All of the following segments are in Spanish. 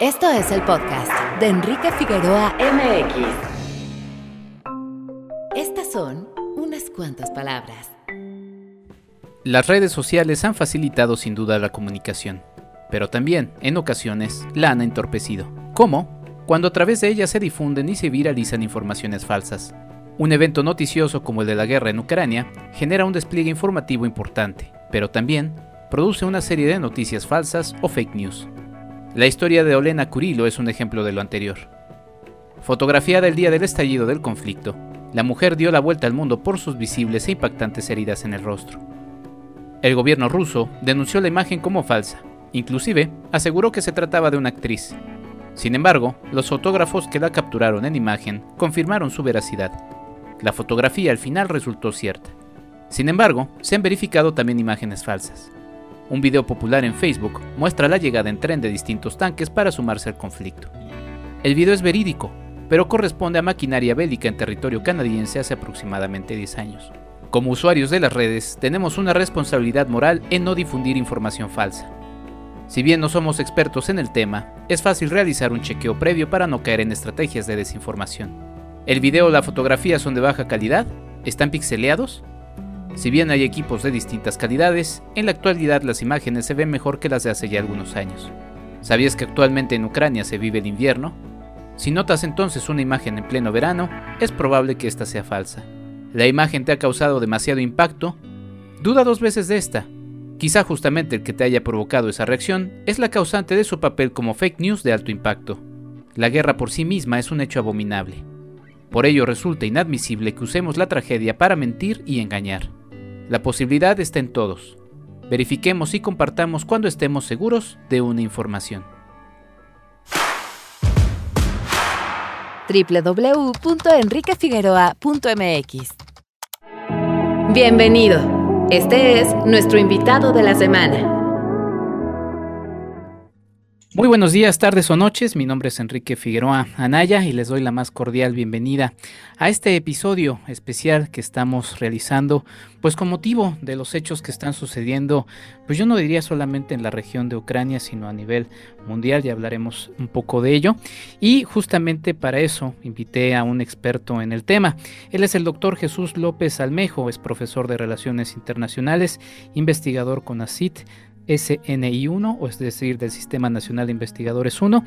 Esto es el podcast de Enrique Figueroa MX. Estas son unas cuantas palabras. Las redes sociales han facilitado sin duda la comunicación, pero también, en ocasiones, la han entorpecido. ¿Cómo? Cuando a través de ellas se difunden y se viralizan informaciones falsas. Un evento noticioso como el de la guerra en Ucrania genera un despliegue informativo importante, pero también produce una serie de noticias falsas o fake news. La historia de Olena Kurilo es un ejemplo de lo anterior. Fotografiada el día del estallido del conflicto, la mujer dio la vuelta al mundo por sus visibles e impactantes heridas en el rostro. El gobierno ruso denunció la imagen como falsa, inclusive aseguró que se trataba de una actriz. Sin embargo, los fotógrafos que la capturaron en imagen confirmaron su veracidad. La fotografía al final resultó cierta. Sin embargo, se han verificado también imágenes falsas. Un video popular en Facebook muestra la llegada en tren de distintos tanques para sumarse al conflicto. El video es verídico, pero corresponde a maquinaria bélica en territorio canadiense hace aproximadamente 10 años. Como usuarios de las redes, tenemos una responsabilidad moral en no difundir información falsa. Si bien no somos expertos en el tema, es fácil realizar un chequeo previo para no caer en estrategias de desinformación. El video o la fotografía son de baja calidad, están pixeleados. Si bien hay equipos de distintas calidades, en la actualidad las imágenes se ven mejor que las de hace ya algunos años. ¿Sabías que actualmente en Ucrania se vive el invierno? Si notas entonces una imagen en pleno verano, es probable que esta sea falsa. La imagen te ha causado demasiado impacto. Duda dos veces de esta. Quizá justamente el que te haya provocado esa reacción es la causante de su papel como fake news de alto impacto. La guerra por sí misma es un hecho abominable. Por ello resulta inadmisible que usemos la tragedia para mentir y engañar. La posibilidad está en todos. Verifiquemos y compartamos cuando estemos seguros de una información. www.enriquefigueroa.mx Bienvenido. Este es nuestro invitado de la semana. Muy buenos días, tardes o noches. Mi nombre es Enrique Figueroa Anaya y les doy la más cordial bienvenida a este episodio especial que estamos realizando, pues con motivo de los hechos que están sucediendo, pues yo no diría solamente en la región de Ucrania, sino a nivel mundial, ya hablaremos un poco de ello. Y justamente para eso invité a un experto en el tema. Él es el doctor Jesús López Almejo, es profesor de Relaciones Internacionales, investigador con ACIT SNI1, o es decir, del Sistema Nacional de Investigadores 1,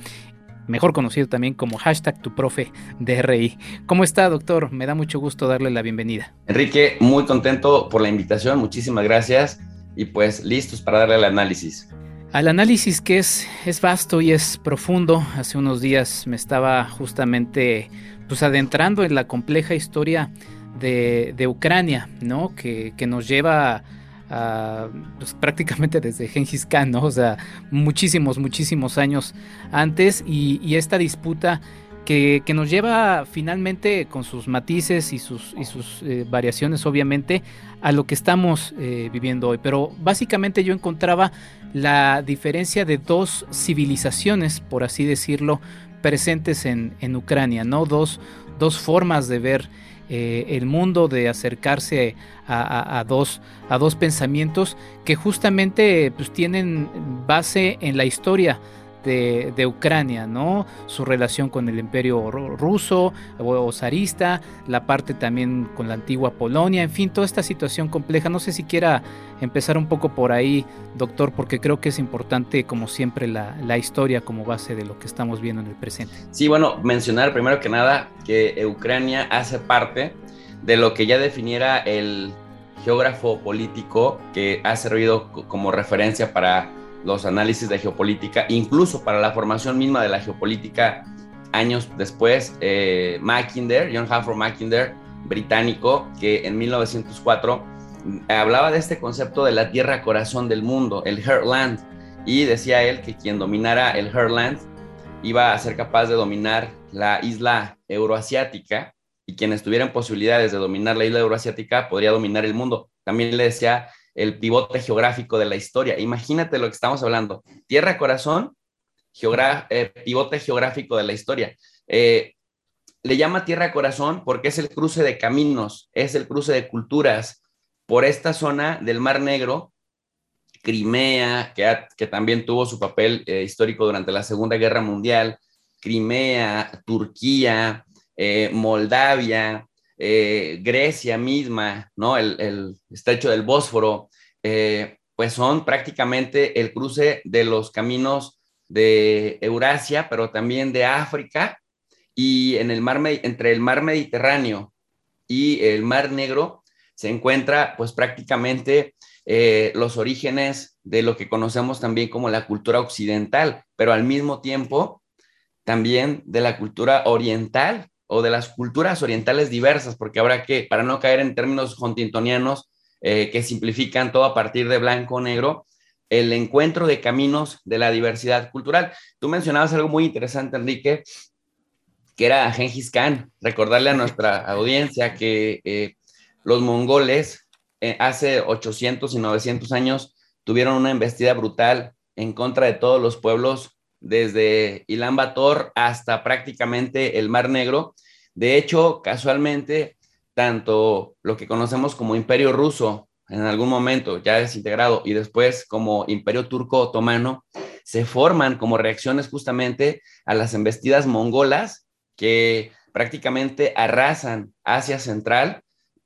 mejor conocido también como hashtag tu profe DRI. ¿Cómo está, doctor? Me da mucho gusto darle la bienvenida. Enrique, muy contento por la invitación, muchísimas gracias y pues listos para darle el análisis. Al análisis que es, es vasto y es profundo, hace unos días me estaba justamente pues adentrando en la compleja historia de, de Ucrania, ¿no? Que, que nos lleva a pues, prácticamente desde Gengis Khan, ¿no? O sea, muchísimos, muchísimos años antes y, esta disputa que, nos lleva finalmente con sus matices y sus, eh, variaciones obviamente a lo que estamos eh, viviendo hoy. Pero básicamente yo encontraba la diferencia de dos civilizaciones, por así decirlo, presentes en, Ucrania, ¿no? Dos formas de ver eh, el mundo, de acercarse a, dos, a dos pensamientos que justamente pues, tienen base en la historia de, Ucrania, ¿no? Su relación con el imperio ruso o, zarista, la parte también con la antigua Polonia, en fin, toda esta situación compleja. No sé si quiera empezar un poco por ahí, doctor, porque creo que es importante, como siempre, la, la historia como base de lo que estamos viendo en el presente. Sí, bueno, mencionar primero que nada que Ucrania hace parte de lo que ya definiera el geógrafo político que ha servido como referencia para los análisis de geopolítica, incluso para la formación misma de la geopolítica años después, eh, Mackinder, John Hanford Mackinder, británico, que en 1904 mm, hablaba de este concepto de la tierra corazón del mundo, el Heartland, y decía él que quien dominara el Heartland iba a ser capaz de dominar la isla euroasiática y quienes tuvieran posibilidades de dominar la isla euroasiática podría dominar el mundo. También le decía el pivote geográfico de la historia. Imagínate lo que estamos hablando. Tierra, corazón, eh, pivote geográfico de la historia. Eh, le llama tierra, corazón porque es el cruce de caminos, es el cruce de culturas por esta zona del Mar Negro Crimea, que, que también tuvo su papel eh, histórico durante la Segunda Guerra Mundial, Crimea, Turquía, eh, Moldavia, eh, Grecia misma, ¿no? El, estrecho del Bósforo, pues son prácticamente el cruce de los caminos de Eurasia, pero también de África y en el mar, entre el mar Mediterráneo y el mar Negro se encuentra pues prácticamente eh, los orígenes de lo que conocemos también como la cultura occidental, pero al mismo tiempo también de la cultura oriental o de las culturas orientales diversas, porque habrá que, para no caer en términos huntingtonianos eh, que simplifican todo a partir de blanco o negro, el encuentro de caminos de la diversidad cultural. Tú mencionabas algo muy interesante, Enrique, que era Gengis Khan. Recordarle a nuestra audiencia que eh, los mongoles eh, hace 800 y 900 años tuvieron una embestida brutal en contra de todos los pueblos, desde Ilán Bator hasta prácticamente el Mar Negro. De hecho, casualmente, tanto lo que conocemos como Imperio Ruso en algún momento ya desintegrado y después como Imperio Turco Otomano, se forman como reacciones justamente a las embestidas mongolas que prácticamente arrasan Asia Central,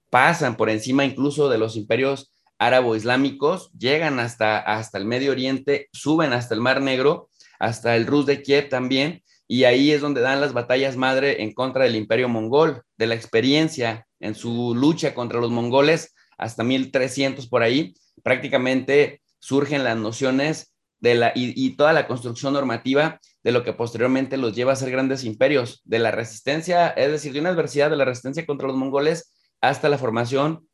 pasan por encima incluso de los imperios árabo-islámicos, llegan hasta, hasta el Medio Oriente, suben hasta el Mar Negro, hasta el Rus de Kiev también, y ahí es donde dan las batallas madre en contra del imperio mongol, de la experiencia en su lucha contra los mongoles hasta 1300 por ahí, prácticamente surgen las nociones de la, y, toda la construcción normativa de lo que posteriormente los lleva a ser grandes imperios, de la resistencia, es decir, de una adversidad de la resistencia contra los mongoles hasta la formación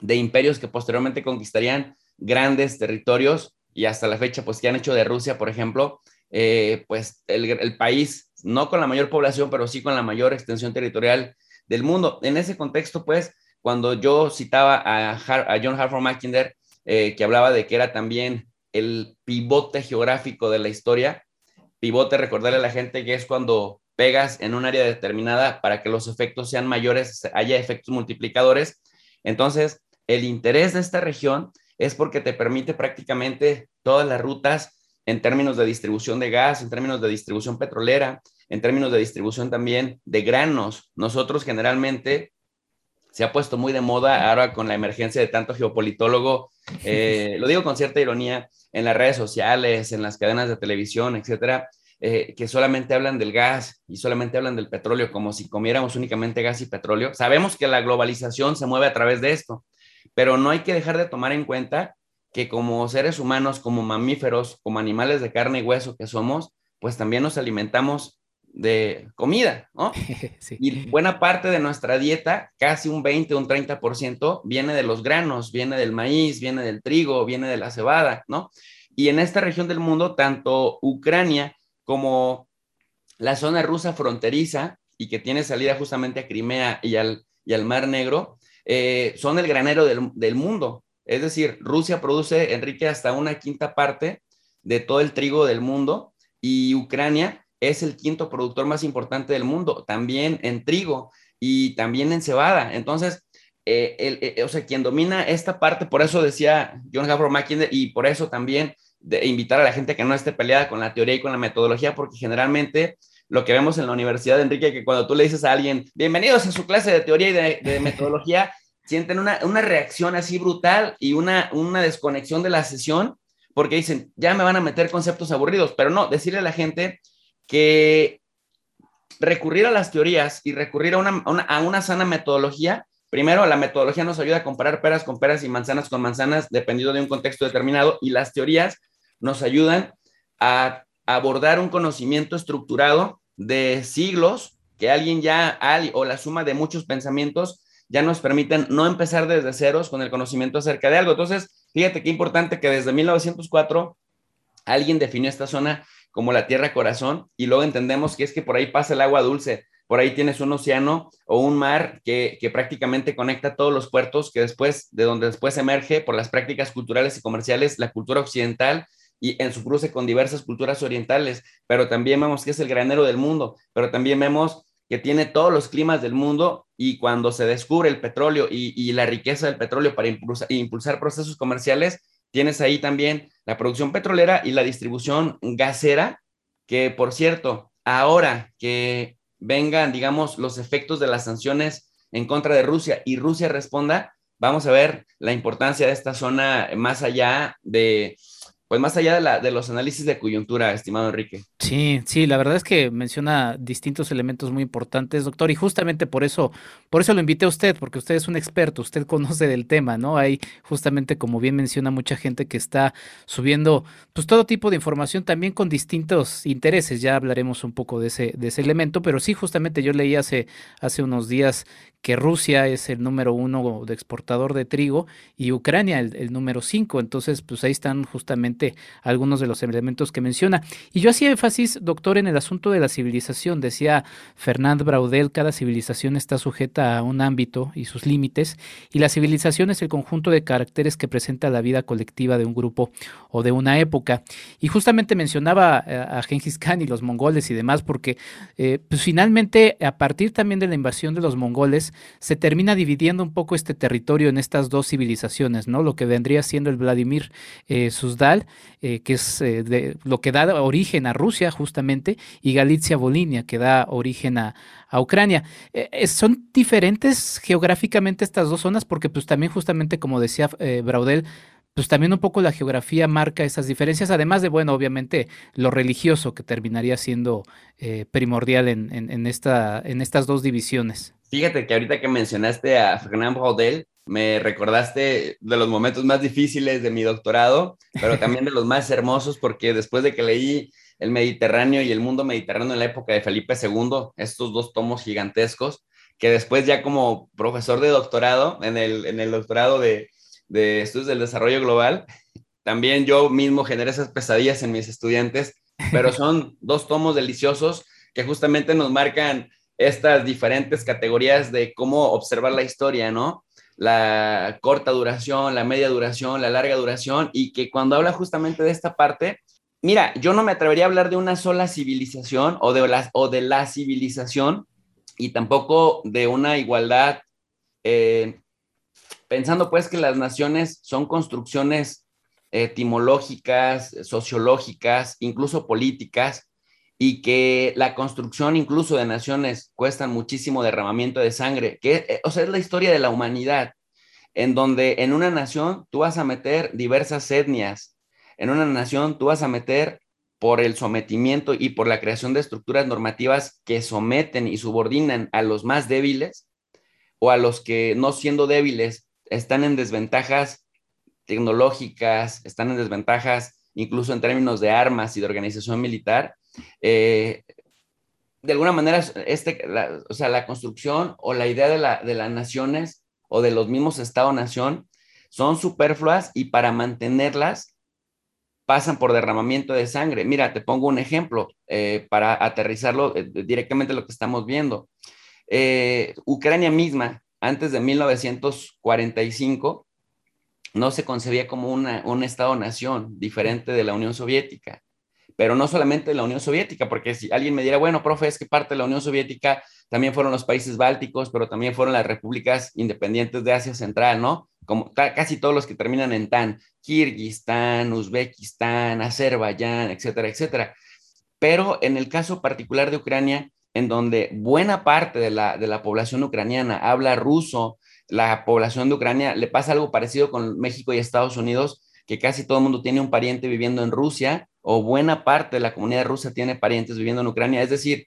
de imperios que posteriormente conquistarían grandes territorios y hasta la fecha, pues que han hecho de Rusia, por ejemplo, eh, pues el, país, no con la mayor población, pero sí con la mayor extensión territorial del mundo. En ese contexto, pues, cuando yo citaba a, John Harford Mackinder, eh, que hablaba de que era también el pivote geográfico de la historia, pivote, recordarle a la gente que es cuando pegas en un área determinada para que los efectos sean mayores, haya efectos multiplicadores. Entonces, el interés de esta región es porque te permite prácticamente todas las rutas en términos de distribución de gas, en términos de distribución petrolera, en términos de distribución también de granos. Nosotros generalmente se ha puesto muy de moda ahora con la emergencia de tanto geopolitólogo, eh, lo digo con cierta ironía, en las redes sociales, en las cadenas de televisión, etcétera, eh, que solamente hablan del gas y solamente hablan del petróleo, como si comiéramos únicamente gas y petróleo. Sabemos que la globalización se mueve a través de esto, pero no hay que dejar de tomar en cuenta que como seres humanos, como mamíferos, como animales de carne y hueso que somos, pues también nos alimentamos de comida, ¿no? Y buena parte de nuestra dieta, casi un 20, un 30%, viene de los granos, viene del maíz, viene del trigo, viene de la cebada, ¿no? Y en esta región del mundo, tanto Ucrania como la zona rusa fronteriza y que tiene salida justamente a Crimea y al, y al Mar Negro, eh, son el granero del, del mundo. Es decir, Rusia produce, Enrique, hasta una quinta parte de todo el trigo del mundo y Ucrania es el quinto productor más importante del mundo, también en trigo y también en cebada. Entonces, eh, eh, o sea, quien domina esta parte, por eso decía John Havro Mackinder, y por eso también de invitar a la gente que no esté peleada con la teoría y con la metodología, porque generalmente lo que vemos en la universidad, Enrique, que cuando tú le dices a alguien, bienvenidos a su clase de teoría y de, metodología, sienten una, una, reacción así brutal y una, una desconexión de la sesión, porque dicen, ya me van a meter conceptos aburridos, pero no, decirle a la gente que recurrir a las teorías y recurrir a una, sana metodología, primero la metodología nos ayuda a comparar peras con peras y manzanas con manzanas dependiendo de un contexto determinado y las teorías nos ayudan a abordar un conocimiento estructurado de siglos que alguien ya, o la suma de muchos pensamientos, ya nos permiten no empezar desde ceros con el conocimiento acerca de algo. Entonces, fíjate qué importante que desde 1904 alguien definió esta zona como la Tierra Corazón, y luego entendemos que es que por ahí pasa el agua dulce, por ahí tienes un océano o un mar que, prácticamente conecta todos los puertos, que después, de donde después emerge por las prácticas culturales y comerciales la cultura occidental y en su cruce con diversas culturas orientales, pero también vemos que es el granero del mundo, pero también vemos que tiene todos los climas del mundo y cuando se descubre el petróleo y, la riqueza del petróleo para impulsar procesos comerciales, tienes ahí también la producción petrolera y la distribución gasera, que por cierto, ahora que vengan, digamos, los efectos de las sanciones en contra de Rusia y Rusia responda, vamos a ver la importancia de esta zona más allá de pues más allá de, los análisis de coyuntura, estimado Enrique. Sí, sí, la verdad es que menciona distintos elementos muy importantes, doctor, y justamente por eso, por eso lo invité a usted, porque usted es un experto, usted conoce del tema, ¿no? Hay justamente, como bien menciona, mucha gente que está subiendo, pues todo tipo de información también con distintos intereses. Ya hablaremos un poco de ese, elemento, pero sí, justamente yo leí hace unos días que Rusia es el número uno de exportador de trigo y Ucrania el, número cinco. Entonces, pues ahí están justamente algunos de los elementos que menciona. Y yo hacía énfasis, doctor, en el asunto de la civilización. Decía Fernand Braudel, cada civilización está sujeta a un ámbito y sus límites, y la civilización es el conjunto de caracteres que presenta la vida colectiva de un grupo o de una época. Y justamente mencionaba eh, a Genghis Khan y los mongoles y demás, porque eh, pues finalmente, a partir también de la invasión de los mongoles, se termina dividiendo un poco este territorio en estas dos civilizaciones, ¿no? Lo que vendría siendo el Vladimir eh, Suzdal eh, que es eh, lo que da origen a Rusia justamente, y Galicia Volinia, que da origen a, Ucrania. Eh, son diferentes geográficamente estas dos zonas porque pues también justamente como decía Braudel, pues también un poco la geografía marca esas diferencias, además de, bueno, obviamente lo religioso que terminaría siendo primordial en, en, esta, en estas dos divisiones. Fíjate que ahorita que mencionaste a Fernand Braudel, me recordaste de los momentos más difíciles de mi doctorado, pero también de los más hermosos, porque después de que leí El Mediterráneo y el mundo mediterráneo en la época de Felipe II, estos dos tomos gigantescos, que después ya como profesor de doctorado, en el, en el doctorado de, de estudios del desarrollo global, también yo mismo generé esas pesadillas en mis estudiantes, pero son dos tomos deliciosos que justamente nos marcan estas diferentes categorías de cómo observar la historia, ¿no? la corta duración, la media duración, la larga duración, y que cuando habla justamente de esta parte, mira, yo no me atrevería a hablar de una sola civilización o de la, o de la civilización y tampoco de una igualdad, eh, pensando pues que las naciones son construcciones etimológicas, sociológicas, incluso políticas, y que la construcción incluso de naciones cuesta muchísimo derramamiento de sangre, que eh, o sea, es la historia de la humanidad, en donde en una nación tú vas a meter diversas etnias, en una nación tú vas a meter por el sometimiento y por la creación de estructuras normativas que someten y subordinan a los más débiles o a los que no siendo débiles están en desventajas tecnológicas, están en desventajas incluso en términos de armas y de organización militar, eh, de alguna manera, este, la, o sea, la construcción o la idea de, la, de las naciones o de los mismos Estado-nación son superfluas y para mantenerlas pasan por derramamiento de sangre. Mira, te pongo un ejemplo eh, para aterrizarlo eh, directamente lo que estamos viendo. Ucrania misma, antes de 1945, no se concebía como un Estado-nación diferente de la Unión Soviética pero no solamente la Unión Soviética, porque si alguien me diera, bueno, profe, es que parte de la Unión Soviética también fueron los países bálticos, pero también fueron las repúblicas independientes de Asia Central, ¿no? Como casi todos los que terminan en TAN, Kirguistán, Uzbekistán, Azerbaiyán, etcétera, etcétera. Pero en el caso particular de Ucrania, en donde buena parte de la, de la población ucraniana habla ruso, la población de Ucrania le pasa algo parecido con México y Estados Unidos, que casi todo el mundo tiene un pariente viviendo en Rusia o buena parte de la comunidad rusa tiene parientes viviendo en Ucrania. Es decir,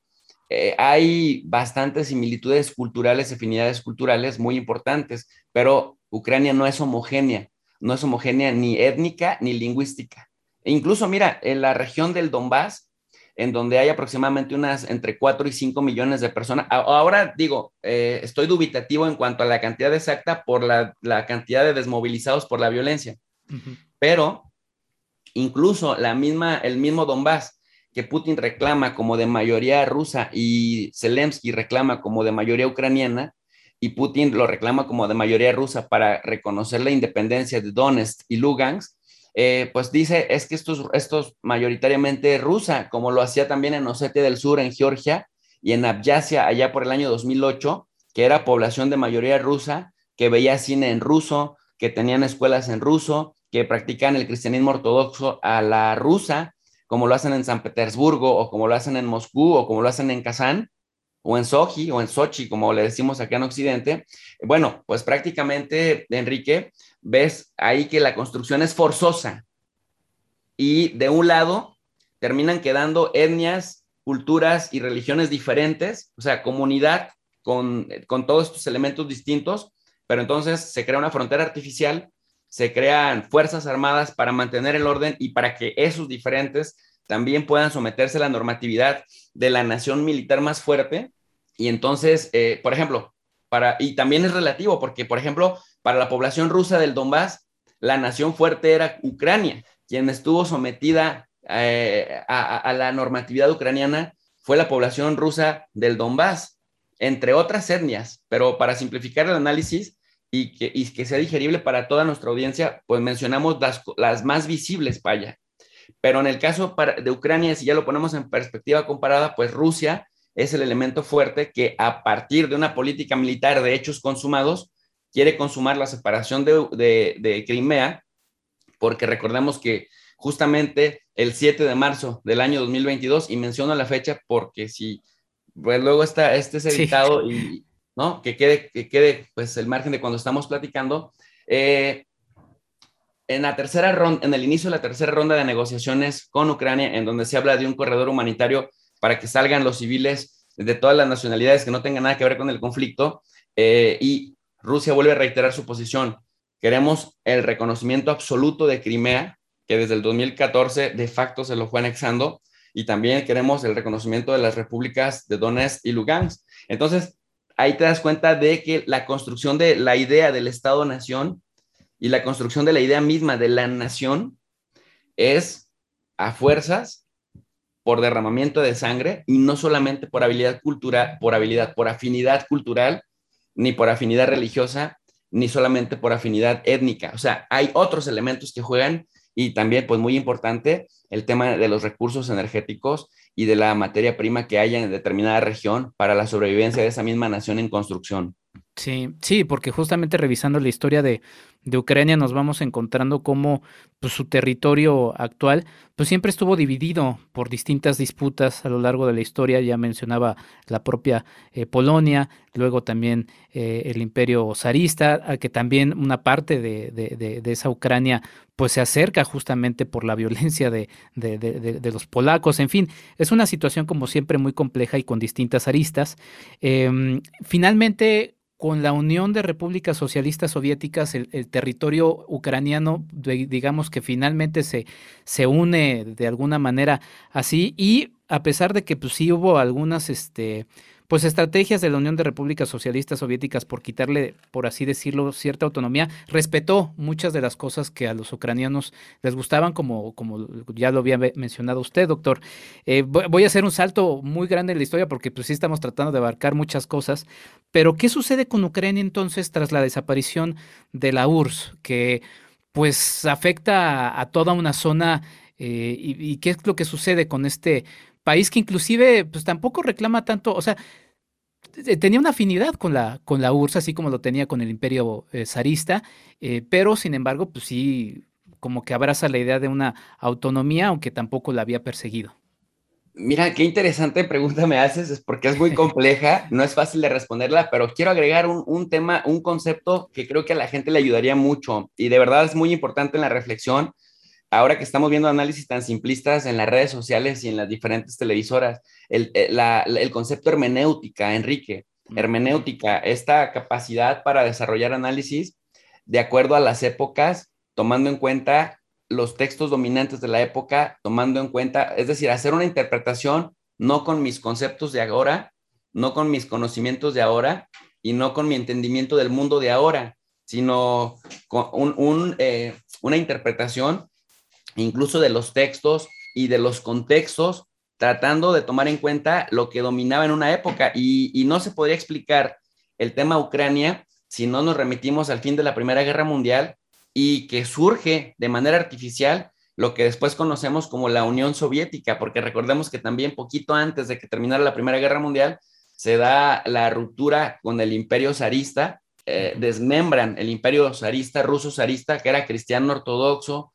eh, hay bastantes similitudes culturales, afinidades culturales muy importantes, pero Ucrania no es homogénea, no es homogénea ni étnica ni lingüística. E incluso, mira, en la región del Donbass, en donde hay aproximadamente unas entre 4 y 5 millones de personas. Ahora digo, eh, estoy dubitativo en cuanto a la cantidad exacta por la, cantidad de desmovilizados por la violencia, pero incluso la misma, el mismo Donbass que Putin reclama como de mayoría rusa y Zelensky reclama como de mayoría ucraniana, y Putin lo reclama como de mayoría rusa para reconocer la independencia de Donetsk y Lugansk, eh, pues dice es que esto es, esto mayoritariamente rusa, como lo hacía también en Osetia del Sur, en Georgia y en Abjasia allá por el año 2008, que era población de mayoría rusa, que veía cine en ruso, que tenían escuelas en ruso, que practican el cristianismo ortodoxo a la rusa, como lo hacen en San Petersburgo o como lo hacen en Moscú o como lo hacen en Kazán o en Sochi o en Sochi, como le decimos acá en Occidente. Bueno, pues prácticamente, Enrique, ves ahí que la construcción es forzosa y de un lado terminan quedando etnias, culturas y religiones diferentes, o sea, comunidad con, con todos estos elementos distintos, pero entonces se crea una frontera artificial se crean fuerzas armadas para mantener el orden y para que esos diferentes también puedan someterse a la normatividad de la nación militar más fuerte. Y entonces, eh, por ejemplo, y también es relativo, porque, por ejemplo, para la población rusa del Donbass, la nación fuerte era Ucrania, quien estuvo sometida eh, a, la normatividad ucraniana fue la población rusa del Donbass, entre otras etnias, pero para simplificar el análisis, y que, y que sea digerible para toda nuestra audiencia, pues mencionamos las, las más visibles allá. Pero en el caso de Ucrania, si ya lo ponemos en perspectiva comparada, pues Rusia es el elemento fuerte que a partir de una política militar de hechos consumados, quiere consumar la separación de, de, de Crimea, porque recordemos que justamente el 7 de marzo del año 2022, y menciono la fecha porque si pues luego está, este es editado y, ¿no? Que quede, que quede pues el margen de cuando estamos platicando. Eh, en la tercera ronda, en el inicio de la tercera ronda de negociaciones con Ucrania, en donde se habla de un corredor humanitario para que salgan los civiles de todas las nacionalidades que no tengan nada que ver con el conflicto, eh, y Rusia vuelve a reiterar su posición. Queremos el reconocimiento absoluto de Crimea, que desde el 2014 de facto se lo fue anexando, y también queremos el reconocimiento de las repúblicas de Donetsk y Lugansk. Entonces, ahí te das cuenta de que la construcción de la idea del Estado-nación y la construcción de la idea misma de la nación es a fuerzas por derramamiento de sangre y no solamente por habilidad cultural, por habilidad, por afinidad cultural, ni por afinidad religiosa, ni solamente por afinidad étnica. O sea, hay otros elementos que juegan y también, pues muy importante, el tema de los recursos energéticos y de la materia prima que haya en determinada región para la sobrevivencia de esa misma nación en construcción. Sí, sí, porque justamente revisando la historia de, de Ucrania nos vamos encontrando cómo pues, su territorio actual pues siempre estuvo dividido por distintas disputas a lo largo de la historia. Ya mencionaba la propia eh, Polonia, luego también eh, el imperio zarista, que también una parte de, de, de, esa Ucrania pues se acerca justamente por la violencia de, los polacos. En fin, es una situación como siempre muy compleja y con distintas aristas. Eh, finalmente, con la Unión de Repúblicas Socialistas Soviéticas, el, territorio ucraniano, digamos que finalmente se, se une de alguna manera así, y a pesar de que pues sí hubo algunas, este, pues estrategias de la Unión de Repúblicas Socialistas Soviéticas por quitarle, por así decirlo, cierta autonomía, respetó muchas de las cosas que a los ucranianos les gustaban, como, como ya lo había mencionado usted, doctor. Eh, voy a hacer un salto muy grande en la historia porque pues sí estamos tratando de abarcar muchas cosas, pero ¿qué sucede con Ucrania entonces tras la desaparición de la URSS, que pues afecta a, toda una zona eh, y, y, qué es lo que sucede con este país que inclusive pues tampoco reclama tanto, o sea, tenía una afinidad con la, con la URSS, así como lo tenía con el imperio eh, zarista, eh, pero sin embargo, pues sí, como que abraza la idea de una autonomía, aunque tampoco la había perseguido. Mira, qué interesante pregunta me haces, es porque es muy compleja, no es fácil de responderla, pero quiero agregar un, un, tema, un concepto que creo que a la gente le ayudaría mucho y de verdad es muy importante en la reflexión ahora que estamos viendo análisis tan simplistas en las redes sociales y en las diferentes televisoras, el, eh, concepto hermenéutica, Enrique, hermenéutica, esta capacidad para desarrollar análisis de acuerdo a las épocas, tomando en cuenta los textos dominantes de la época, tomando en cuenta, es decir, hacer una interpretación no con mis conceptos de ahora, no con mis conocimientos de ahora y no con mi entendimiento del mundo de ahora, sino con un, eh, una interpretación incluso de los textos y de los contextos, tratando de tomar en cuenta lo que dominaba en una época. Y, no se podría explicar el tema Ucrania si no nos remitimos al fin de la Primera Guerra Mundial y que surge de manera artificial lo que después conocemos como la Unión Soviética, porque recordemos que también poquito antes de que terminara la Primera Guerra Mundial se da la ruptura con el imperio zarista eh, desmembran el imperio zarista, ruso zarista, que era cristiano ortodoxo,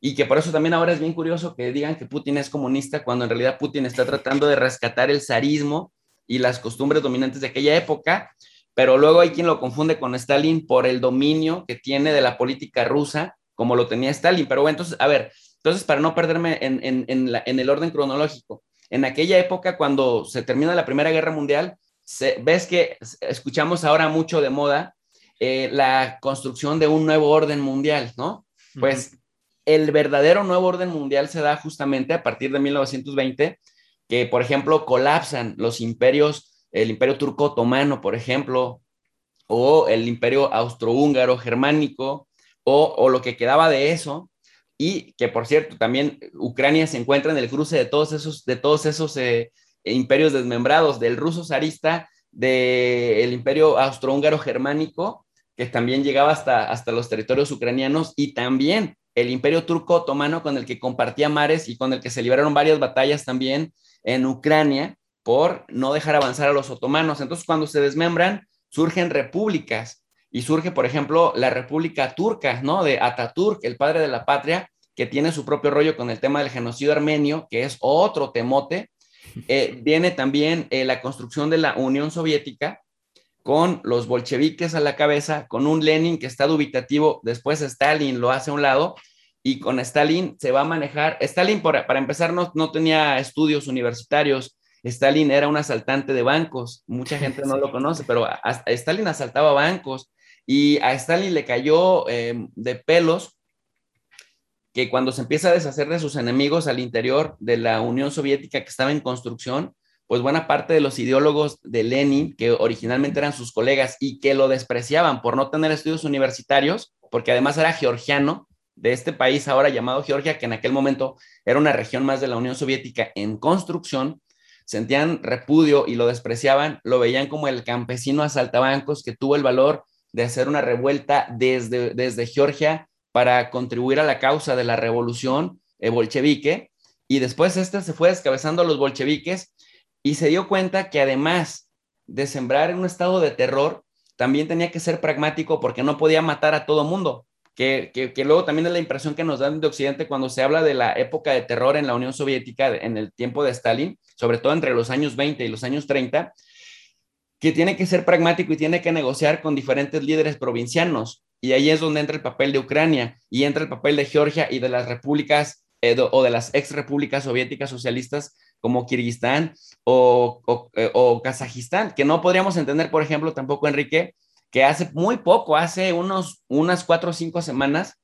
y que por eso también ahora es bien curioso que digan que Putin es comunista cuando en realidad Putin está tratando de rescatar el zarismo y las costumbres dominantes de aquella época, pero luego hay quien lo confunde con Stalin por el dominio que tiene de la política rusa, como lo tenía Stalin. Pero bueno, entonces, a ver, entonces para no perderme en, en, el orden cronológico, en aquella época cuando se termina la Primera Guerra Mundial, ves que escuchamos ahora mucho de moda eh, la construcción de un nuevo orden mundial, ¿no? Pues el verdadero nuevo orden mundial se da justamente a partir de 1920, que por ejemplo colapsan los imperios, el imperio turco otomano, por ejemplo, o el imperio austrohúngaro germánico, o, lo que quedaba de eso, y que por cierto también Ucrania se encuentra en el cruce de todos esos, de todos esos eh, imperios desmembrados, del ruso zarista, del imperio austrohúngaro germánico, que también llegaba hasta, hasta los territorios ucranianos, y también el imperio turco otomano con el que compartía mares y con el que se libraron varias batallas también en Ucrania por no dejar avanzar a los otomanos. Entonces, cuando se desmembran, surgen repúblicas y surge, por ejemplo, la República Turca, ¿no? De Ataturk, el padre de la patria, que tiene su propio rollo con el tema del genocidio armenio, que es otro temote. Eh, viene también eh, la construcción de la Unión Soviética, con los bolcheviques a la cabeza, con un Lenin que está dubitativo, después Stalin lo hace a un lado, y con Stalin se va a manejar. Stalin, para empezar, no, no tenía estudios universitarios. Stalin era un asaltante de bancos. Mucha gente no lo conoce, pero Stalin asaltaba bancos y a Stalin le cayó em, de pelos que cuando se empieza a deshacer de sus enemigos al interior de la Unión Soviética que estaba en construcción, pues buena parte de los ideólogos de Lenin, que originalmente eran sus colegas y que lo despreciaban por no tener estudios universitarios, porque además era georgiano, de este país ahora llamado Georgia, que en aquel momento era una región más de la Unión Soviética en construcción, sentían repudio y lo despreciaban, lo veían como el campesino asaltabancos que tuvo el valor de hacer una revuelta desde, desde Georgia para contribuir a la causa de la revolución eh, bolchevique. Y después este se fue descabezando a los bolcheviques y se dio cuenta que además de sembrar en un estado de terror, también tenía que ser pragmático porque no podía matar a todo mundo, que, luego también es la impresión que nos dan de Occidente cuando se habla de la época de terror en la Unión Soviética en el tiempo de Stalin, sobre todo entre los años 20 y los años 30, que tiene que ser pragmático y tiene que negociar con diferentes líderes provincianos. Y ahí es donde entra el papel de Ucrania y entra el papel de Georgia y de las repúblicas eh, o de las ex repúblicas soviéticas socialistas como Kirguistán o, eh, o, Kazajistán, que no podríamos entender, por ejemplo, tampoco, Enrique, que hace muy poco, hace unos, unas cuatro o cinco semanas,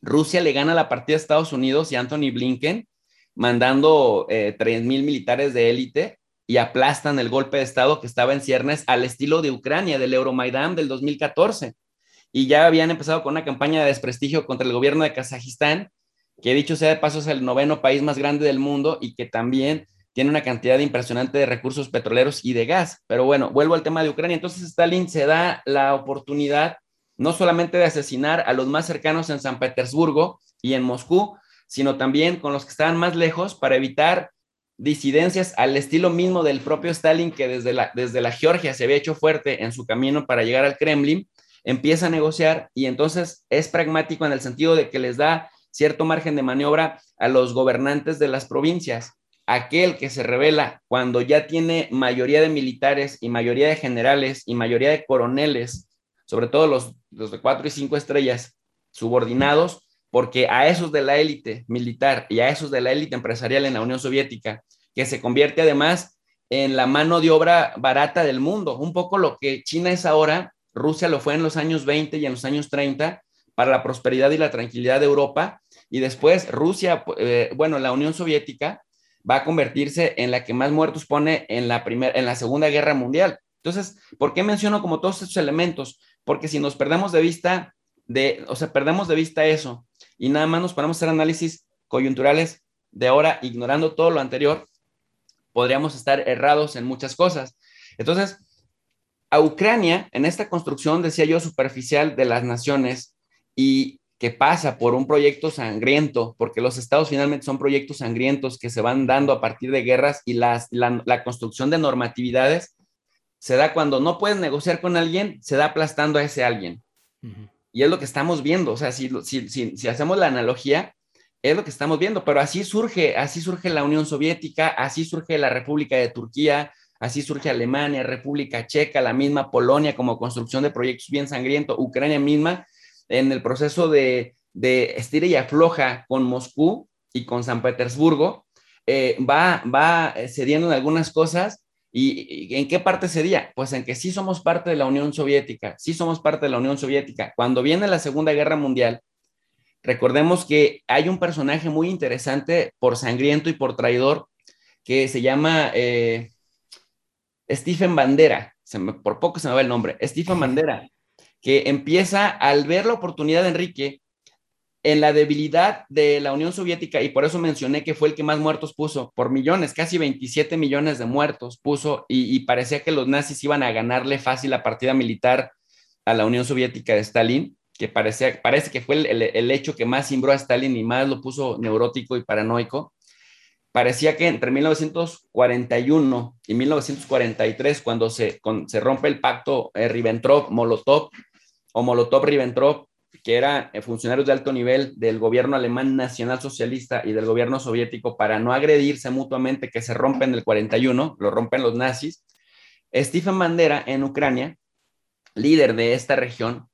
Rusia le gana la partida a Estados Unidos y Anthony Blinken, mandando eh, mil militares de élite y aplastan el golpe de Estado que estaba en ciernes al estilo de Ucrania, del Euromaidan del 2014. Y ya habían empezado con una campaña de desprestigio contra el gobierno de Kazajistán que dicho sea de paso es el noveno país más grande del mundo y que también tiene una cantidad impresionante de recursos petroleros y de gas. Pero bueno, vuelvo al tema de Ucrania. Entonces Stalin se da la oportunidad no solamente de asesinar a los más cercanos en San Petersburgo y en Moscú, sino también con los que estaban más lejos para evitar disidencias al estilo mismo del propio Stalin que desde la, desde la Georgia se había hecho fuerte en su camino para llegar al Kremlin, empieza a negociar y entonces es pragmático en el sentido de que les da cierto margen de maniobra a los gobernantes de las provincias. Aquel que se revela cuando ya tiene mayoría de militares y mayoría de generales y mayoría de coroneles, sobre todo los, los de cuatro y cinco estrellas, subordinados, porque a esos de la élite militar y a esos de la élite empresarial en la Unión Soviética, que se convierte además en la mano de obra barata del mundo, un poco lo que China es ahora, Rusia lo fue en los años 20 y en los años 30, para la prosperidad y la tranquilidad de Europa, y después Rusia, eh, bueno, la Unión Soviética va a convertirse en la que más muertos pone en la, primera, en la Segunda Guerra Mundial. Entonces, ¿por qué menciono como todos estos elementos? Porque si nos perdemos de vista, de, o sea, perdemos de vista eso y nada más nos ponemos a hacer análisis coyunturales de ahora, ignorando todo lo anterior, podríamos estar errados en muchas cosas. Entonces, a Ucrania, en esta construcción, decía yo, superficial de las naciones y que pasa por un proyecto sangriento, porque los estados finalmente son proyectos sangrientos que se van dando a partir de guerras y la, construcción de normatividades se da cuando no puedes negociar con alguien, se da aplastando a ese alguien. Y es lo que estamos viendo, o sea, si, si, si, hacemos la analogía, es lo que estamos viendo, pero así surge, así surge la Unión Soviética, así surge la República de Turquía, así surge Alemania, República Checa, la misma Polonia como construcción de proyectos bien sangriento, Ucrania misma en el proceso de, de estira y afloja con Moscú y con San Petersburgo, eh, va, va cediendo en algunas cosas. ¿Y, en qué parte cedía? Pues en que sí somos parte de la Unión Soviética, sí somos parte de la Unión Soviética. Cuando viene la Segunda Guerra Mundial, recordemos que hay un personaje muy interesante por sangriento y por traidor que se llama eh, Stephen Bandera, por poco se me va el nombre, Stephen Bandera, que empieza al ver la oportunidad de Enrique en la debilidad de la Unión Soviética, y por eso mencioné que fue el que más muertos puso, por millones, casi 27 millones de muertos puso, y, parecía que los nazis iban a ganarle fácil la partida militar a la Unión Soviética de Stalin, que parecía, parece que fue el, el hecho que más cimbró a Stalin y más lo puso neurótico y paranoico. Parecía que entre 1941 y 1943, cuando se, se rompe el pacto eh, Ribbentrop-Molotov o Molotov-Ribbentrop, que eran eh, funcionarios de alto nivel del gobierno alemán nacional socialista y del gobierno soviético para no agredirse mutuamente, que se rompen el 41, lo rompen los nazis. Stephen Bandera en Ucrania, líder de esta región,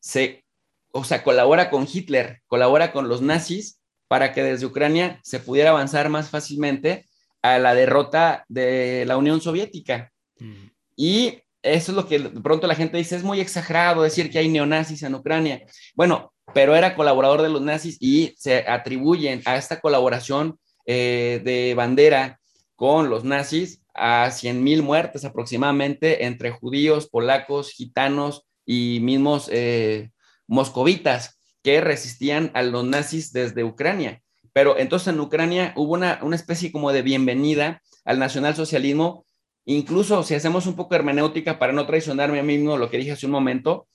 se, o sea, colabora con Hitler, colabora con los nazis para que desde Ucrania se pudiera avanzar más fácilmente a la derrota de la Unión Soviética. Mm. Y eso es lo que de pronto la gente dice, es muy exagerado decir que hay neonazis en Ucrania. Bueno, pero era colaborador de los nazis y se atribuyen a esta colaboración eh, de bandera con los nazis a 100 mil muertes aproximadamente entre judíos, polacos, gitanos y mismos eh, moscovitas que resistían a los nazis desde Ucrania. Pero entonces en Ucrania hubo una, especie como de bienvenida al nacionalsocialismo, incluso si hacemos un poco hermenéutica para no traicionarme a mí mismo lo que dije hace un momento,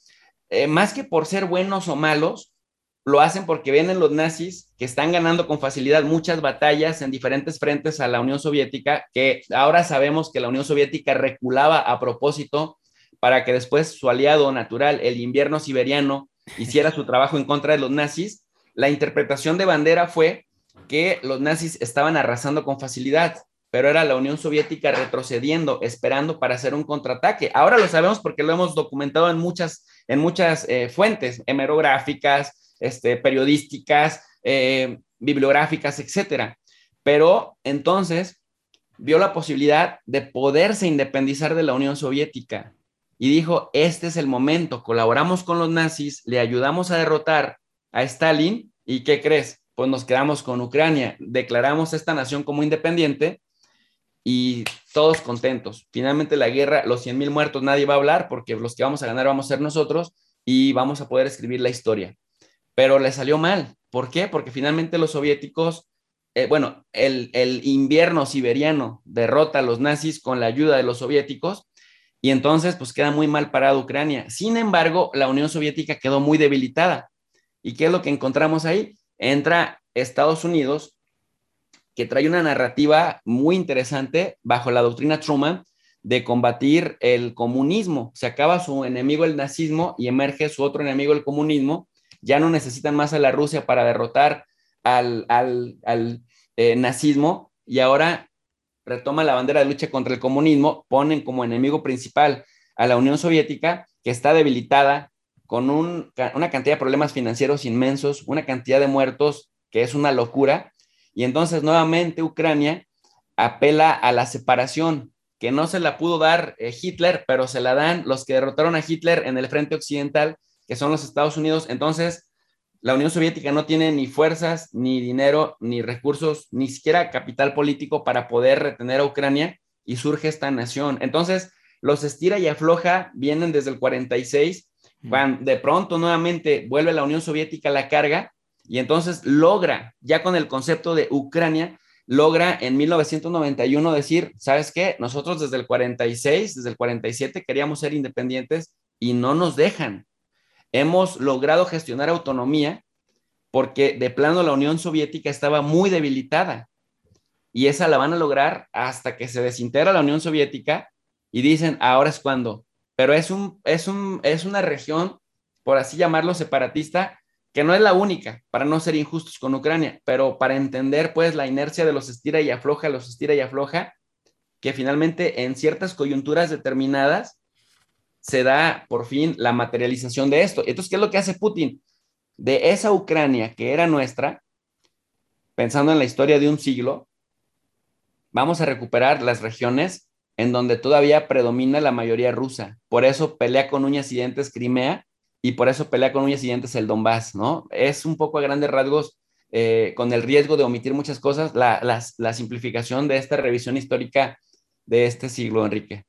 eh, más que por ser buenos o malos, lo hacen porque vienen los nazis que están ganando con facilidad muchas batallas en diferentes frentes a la Unión Soviética, que ahora sabemos que la Unión Soviética reculaba a propósito para que después su aliado natural, el invierno siberiano, hiciera su trabajo en contra de los nazis, la interpretación de Bandera fue que los nazis estaban arrasando con facilidad, pero era la Unión Soviética retrocediendo, esperando para hacer un contraataque. Ahora lo sabemos porque lo hemos documentado en muchas, en muchas eh, fuentes hemerográficas, este, periodísticas, eh, bibliográficas, etcétera. Pero entonces vio la posibilidad de poderse independizar de la Unión Soviética y dijo, este es el momento, colaboramos con los nazis, le ayudamos a derrotar a Stalin y ¿qué crees? Pues nos quedamos con Ucrania, declaramos esta nación como independiente y todos contentos. Finalmente la guerra, los 100 mil muertos, nadie va a hablar porque los que vamos a ganar vamos a ser nosotros y vamos a poder escribir la historia. Pero le salió mal. ¿Por qué? Porque finalmente los soviéticos, eh, bueno, el, el invierno siberiano derrota a los nazis con la ayuda de los soviéticos y entonces pues queda muy mal parada Ucrania. Sin embargo, la Unión Soviética quedó muy debilitada. ¿Y qué es lo que encontramos ahí? Entra Estados Unidos, que trae una narrativa muy interesante bajo la doctrina Truman de combatir el comunismo. Se acaba su enemigo el nazismo y emerge su otro enemigo el comunismo. Ya no necesitan más a la Rusia para derrotar al, eh, nazismo y ahora retoma la bandera de lucha contra el comunismo, ponen como enemigo principal a la Unión Soviética, que está debilitada con una cantidad de problemas financieros inmensos, una cantidad de muertos que es una locura. Y entonces nuevamente Ucrania apela a la separación, que no se la pudo dar eh, Hitler, pero se la dan los que derrotaron a Hitler en el frente occidental, que son los Estados Unidos. Entonces, la Unión Soviética no tiene ni fuerzas, ni dinero, ni recursos, ni siquiera capital político para poder retener a Ucrania y surge esta nación. Entonces, los estira y afloja vienen desde el 46, van de pronto nuevamente vuelve la Unión Soviética a la carga y entonces logra, ya con el concepto de Ucrania, logra en 1991 decir, ¿sabes qué? Nosotros desde el 46, desde el 47 queríamos ser independientes y no nos dejan hemos logrado gestionar autonomía porque de plano la Unión Soviética estaba muy debilitada y esa la van a lograr hasta que se desintegra la Unión Soviética y dicen, ahora es cuando. Pero es, un, es, un, es una región, por así llamarlo, separatista, que no es la única, para no ser injustos con Ucrania, pero para entender pues la inercia de los estira y afloja, los estira y afloja, que finalmente en ciertas coyunturas determinadas se da por fin la materialización de esto. Entonces, ¿qué es lo que hace Putin? De esa Ucrania que era nuestra, pensando en la historia de un siglo, vamos a recuperar las regiones en donde todavía predomina la mayoría rusa. Por eso pelea con uñas y dientes Crimea y por eso pelea con uñas y dientes el Donbass, ¿no? Es un poco a grandes rasgos, eh, con el riesgo de omitir muchas cosas, la, la simplificación de esta revisión histórica de este siglo, Enrique.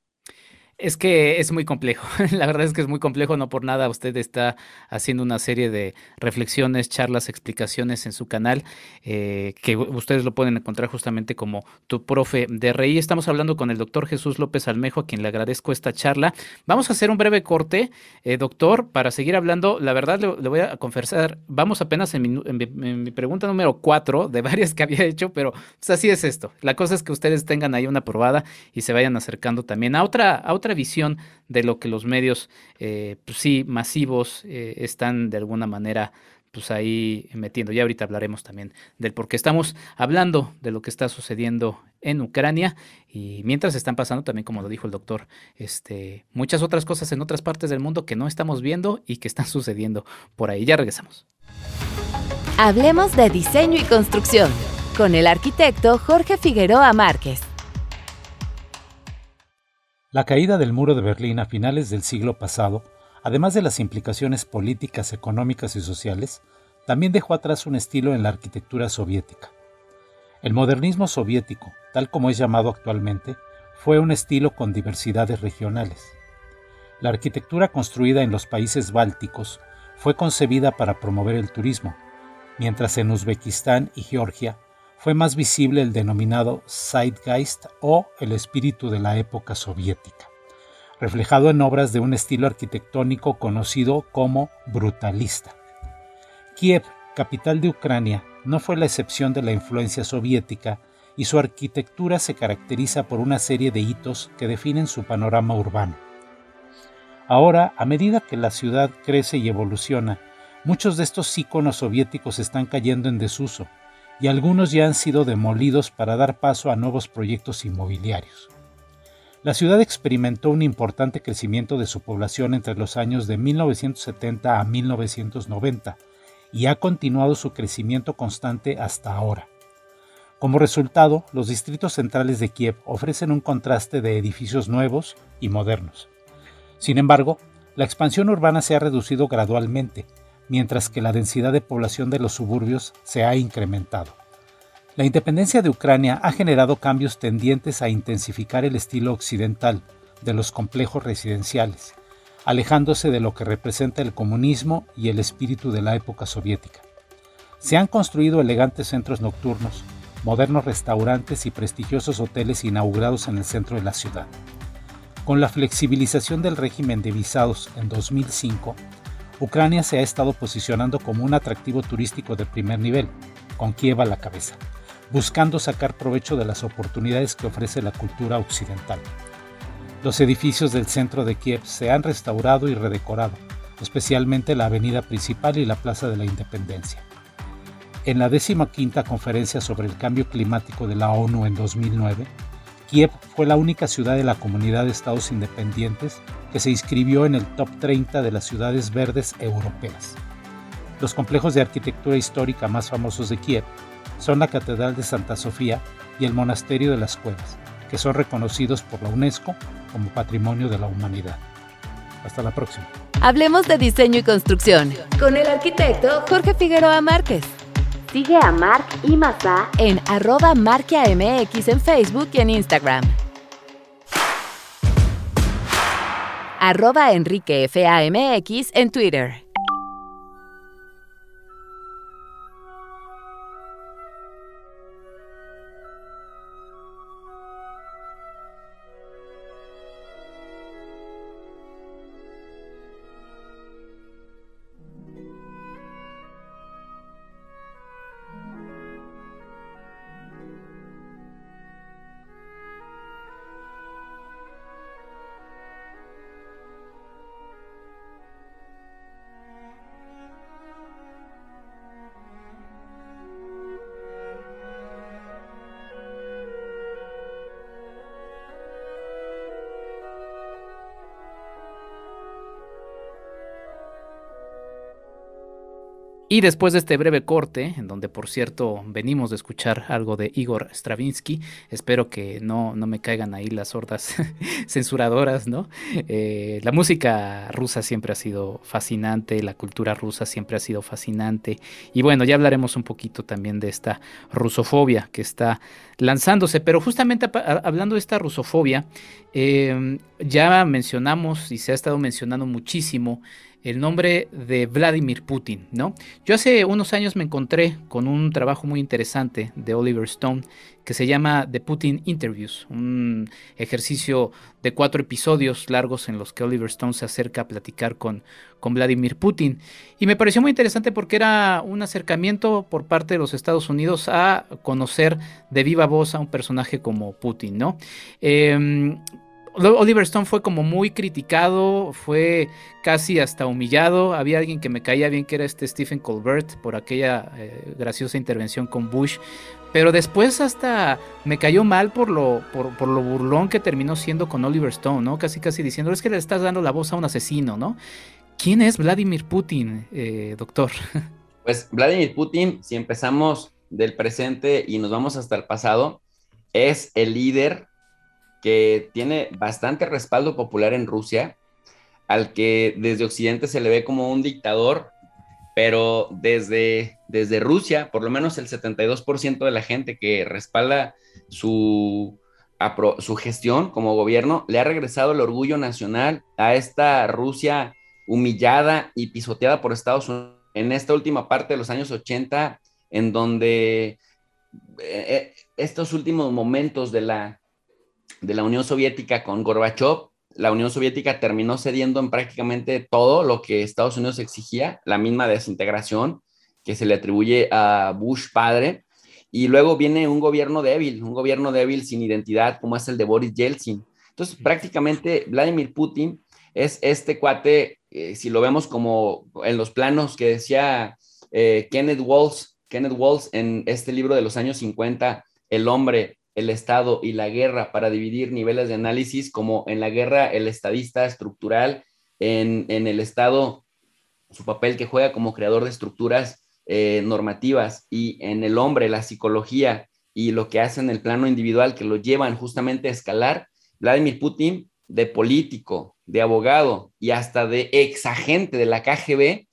Es que es muy complejo. La verdad es que es muy complejo. No por nada usted está haciendo una serie de reflexiones, charlas, explicaciones en su canal, eh, que ustedes lo pueden encontrar justamente como tu profe de rey. Estamos hablando con el doctor Jesús López Almejo, a quien le agradezco esta charla. Vamos a hacer un breve corte, eh, doctor, para seguir hablando. La verdad le, voy a confesar, vamos apenas en mi, pregunta número cuatro de varias que había hecho, pero pues, así es esto. La cosa es que ustedes tengan ahí una probada y se vayan acercando también a otra, a otra visión de lo que los medios, eh, pues sí, masivos, eh, están de alguna manera pues ahí metiendo. Ya ahorita hablaremos también del por qué estamos hablando de lo que está sucediendo en Ucrania y mientras están pasando también, como lo dijo el doctor, este, muchas otras cosas en otras partes del mundo que no estamos viendo y que están sucediendo por ahí. Ya regresamos. Hablemos de diseño y construcción con el arquitecto Jorge Figueroa Márquez. La caída del muro de Berlín a finales del siglo pasado, además de las implicaciones políticas, económicas y sociales, también dejó atrás un estilo en la arquitectura soviética. El modernismo soviético, tal como es llamado actualmente, fue un estilo con diversidades regionales. La arquitectura construida en los países bálticos fue concebida para promover el turismo, mientras en Uzbekistán y Georgia fue más visible el denominado Zeitgeist o el espíritu de la época soviética, reflejado en obras de un estilo arquitectónico conocido como brutalista. Kiev, capital de Ucrania, no fue la excepción de la influencia soviética y su arquitectura se caracteriza por una serie de hitos que definen su panorama urbano. Ahora, a medida que la ciudad crece y evoluciona, muchos de estos íconos soviéticos están cayendo en desuso y algunos ya han sido demolidos para dar paso a nuevos proyectos inmobiliarios. La ciudad experimentó un importante crecimiento de su población entre los años de 1970 a 1990 y ha continuado su crecimiento constante hasta ahora. Como resultado, los distritos centrales de Kiev ofrecen un contraste de edificios nuevos y modernos. Sin embargo, la expansión urbana se ha reducido gradualmente mientras que la densidad de población de los suburbios se ha incrementado. La independencia de Ucrania ha generado cambios tendientes a intensificar el estilo occidental de los complejos residenciales, alejándose de lo que representa el comunismo y el espíritu de la época soviética. Se han construido elegantes centros nocturnos, modernos restaurantes y prestigiosos hoteles inaugurados en el centro de la ciudad. Con la flexibilización del régimen de visados en 2005, Ucrania se ha estado posicionando como un atractivo turístico de primer nivel, con Kiev a la cabeza, buscando sacar provecho de las oportunidades que ofrece la cultura occidental. Los edificios del centro de Kiev se han restaurado y redecorado, especialmente la avenida principal y la Plaza de la Independencia. En la quinta conferencia sobre el cambio climático de la ONU en 2009, Kiev fue la única ciudad de la comunidad de estados independientes que se inscribió en el top 30 de las ciudades verdes europeas. Los complejos de arquitectura histórica más famosos de Kiev son la Catedral de Santa Sofía y el Monasterio de las Cuevas, que son reconocidos por la UNESCO como Patrimonio de la Humanidad. Hasta la próxima. Hablemos de diseño y construcción con el arquitecto Jorge Figueroa Márquez. Sigue a Mark y Mazá en arroba marquiamx en Facebook y en Instagram. Arroba enriquefamx en Twitter. Y después de este breve corte, en donde por cierto venimos de escuchar algo de Igor Stravinsky, espero que no, no me caigan ahí las hordas censuradoras, ¿no? Eh, la música rusa siempre ha sido fascinante, la cultura rusa siempre ha sido fascinante. Y bueno, ya hablaremos un poquito también de esta rusofobia que está lanzándose, pero justamente hablando de esta rusofobia, eh, ya mencionamos y se ha estado mencionando muchísimo el nombre de Vladimir Putin, ¿no? Yo hace unos años me encontré con un trabajo muy interesante de Oliver Stone que se llama The Putin Interviews, un ejercicio de cuatro episodios largos en los que Oliver Stone se acerca a platicar con, con Vladimir Putin. Y me pareció muy interesante porque era un acercamiento por parte de los Estados Unidos a conocer de viva voz a un personaje como Putin, ¿no? Em, Oliver Stone fue como muy criticado, fue casi hasta humillado. Había alguien que me caía bien que era este Stephen Colbert por aquella eh, graciosa intervención con Bush. Pero después hasta me cayó mal por lo, por, lo burlón que terminó siendo con Oliver Stone, ¿no? Casi casi diciendo, es que le estás dando la voz a un asesino, ¿no? ¿Quién es Vladimir Putin, eh, doctor? Pues Vladimir Putin, si empezamos del presente y nos vamos hasta el pasado, es el líder que tiene bastante respaldo popular en Rusia, al que desde Occidente se le ve como un dictador, pero desde, desde Rusia, por lo menos el 72% de la gente que respalda su, su gestión como gobierno, le ha regresado el orgullo nacional a esta Rusia humillada y pisoteada por Estados Unidos en esta última parte de los años 80, en donde eh, eh, estos últimos momentos de la, de la Unión Soviética con Gorbachev, la Unión Soviética terminó cediendo en prácticamente todo lo que Estados Unidos exigía, la misma desintegración que se le atribuye a Bush padre. Y luego viene un gobierno débil, un gobierno débil sin identidad como es el de Boris Yeltsin. Entonces, prácticamente Vladimir Putin es este cuate, eh, si lo vemos como en los planos que decía eh, Kenneth Walls, Kenneth Walls en este libro de los años 50, El hombre el Estado y la guerra para dividir niveles de análisis, como en la guerra el estadista estructural, en, el Estado su papel que juega como creador de estructuras eh, normativas y en el hombre la psicología y lo que hace en el plano individual que lo llevan justamente a escalar, Vladimir Putin de político, de abogado y hasta de ex agente de la KGB,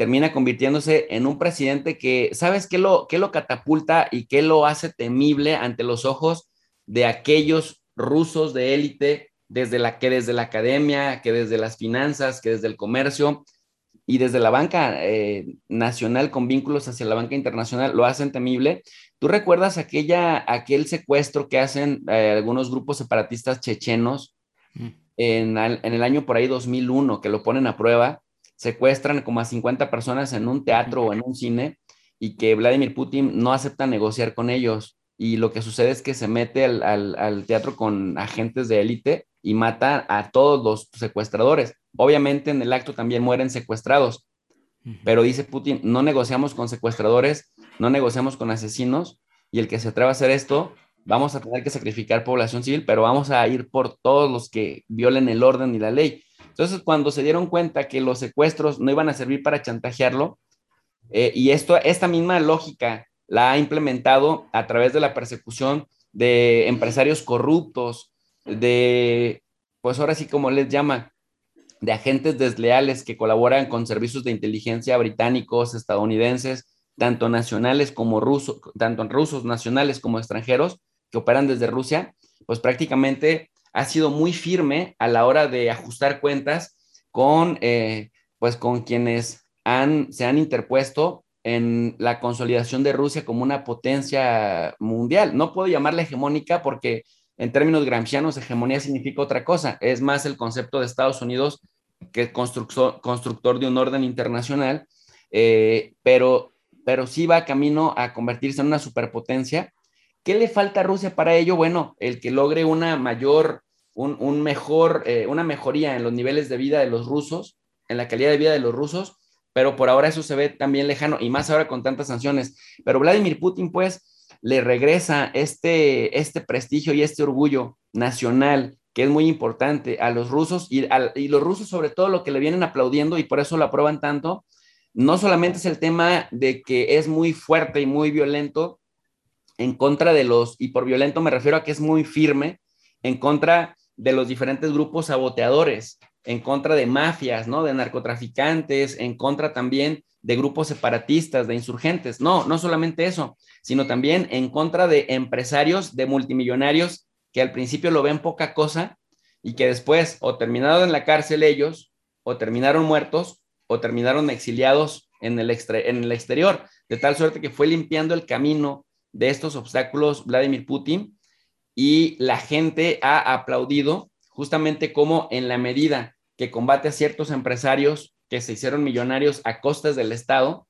termina convirtiéndose en un presidente que, ¿sabes qué lo, qué lo catapulta y qué lo hace temible ante los ojos de aquellos rusos de élite, desde la que desde la academia, que desde las finanzas, que desde el comercio y desde la banca eh, nacional con vínculos hacia la banca internacional lo hacen temible. ¿Tú recuerdas aquella, aquel secuestro que hacen eh, algunos grupos separatistas chechenos mm. en, en, el año por ahí 2001, que lo ponen a prueba? Secuestran como a 50 personas en un teatro o en un cine y que Vladimir Putin no acepta negociar con ellos. Y lo que sucede es que se mete al, teatro con agentes de élite y mata a todos los secuestradores. Obviamente en el acto también mueren secuestrados, pero dice Putin, no negociamos con secuestradores, no negociamos con asesinos y el que se atreva a hacer esto, vamos a tener que sacrificar población civil, pero vamos a ir por todos los que violen el orden y la ley. Entonces, cuando se dieron cuenta que los secuestros no iban a servir para chantajearlo, eh, y esto, esta misma lógica la ha implementado a través de la persecución de empresarios corruptos, de, pues ahora sí como les llama, de agentes desleales que colaboran con servicios de inteligencia británicos, estadounidenses, tanto nacionales como rusos, tanto rusos nacionales como extranjeros que operan desde Rusia, pues prácticamente ha sido muy firme a la hora de ajustar cuentas con, eh, pues con quienes se han interpuesto en la consolidación de Rusia como una potencia mundial. No puedo llamarla hegemónica porque en términos gramscianos hegemonía significa otra cosa. Es más el concepto de Estados Unidos que constructor, constructor de un orden internacional, eh, pero, pero sí va camino a convertirse en una superpotencia ¿Qué le falta a Rusia para ello? Bueno, el que logre una mayor, un, mejor, eh, una mejoría en los niveles de vida de los rusos, en la calidad de vida de los rusos, pero por ahora eso se ve también lejano y más ahora con tantas sanciones. Pero Vladimir Putin, pues, le regresa este, este prestigio y este orgullo nacional que es muy importante a los rusos y, y los rusos sobre todo lo que le vienen aplaudiendo y por eso lo aprueban tanto, no solamente es el tema de que es muy fuerte y muy violento en contra de los, y por violento me refiero a que es muy firme, en contra de los diferentes grupos saboteadores, en contra de mafias, ¿no? De narcotraficantes, en contra también de grupos separatistas, de insurgentes. No, no solamente eso, sino también en contra de empresarios, de multimillonarios que al principio lo ven poca cosa y que después o terminaron en la cárcel ellos, o terminaron muertos, o terminaron exiliados en el, en el exterior, de tal suerte que fue limpiando el camino de estos obstáculos Vladimir Putin y la gente ha aplaudido justamente como en la medida que combate a ciertos empresarios que se hicieron millonarios a costas del Estado,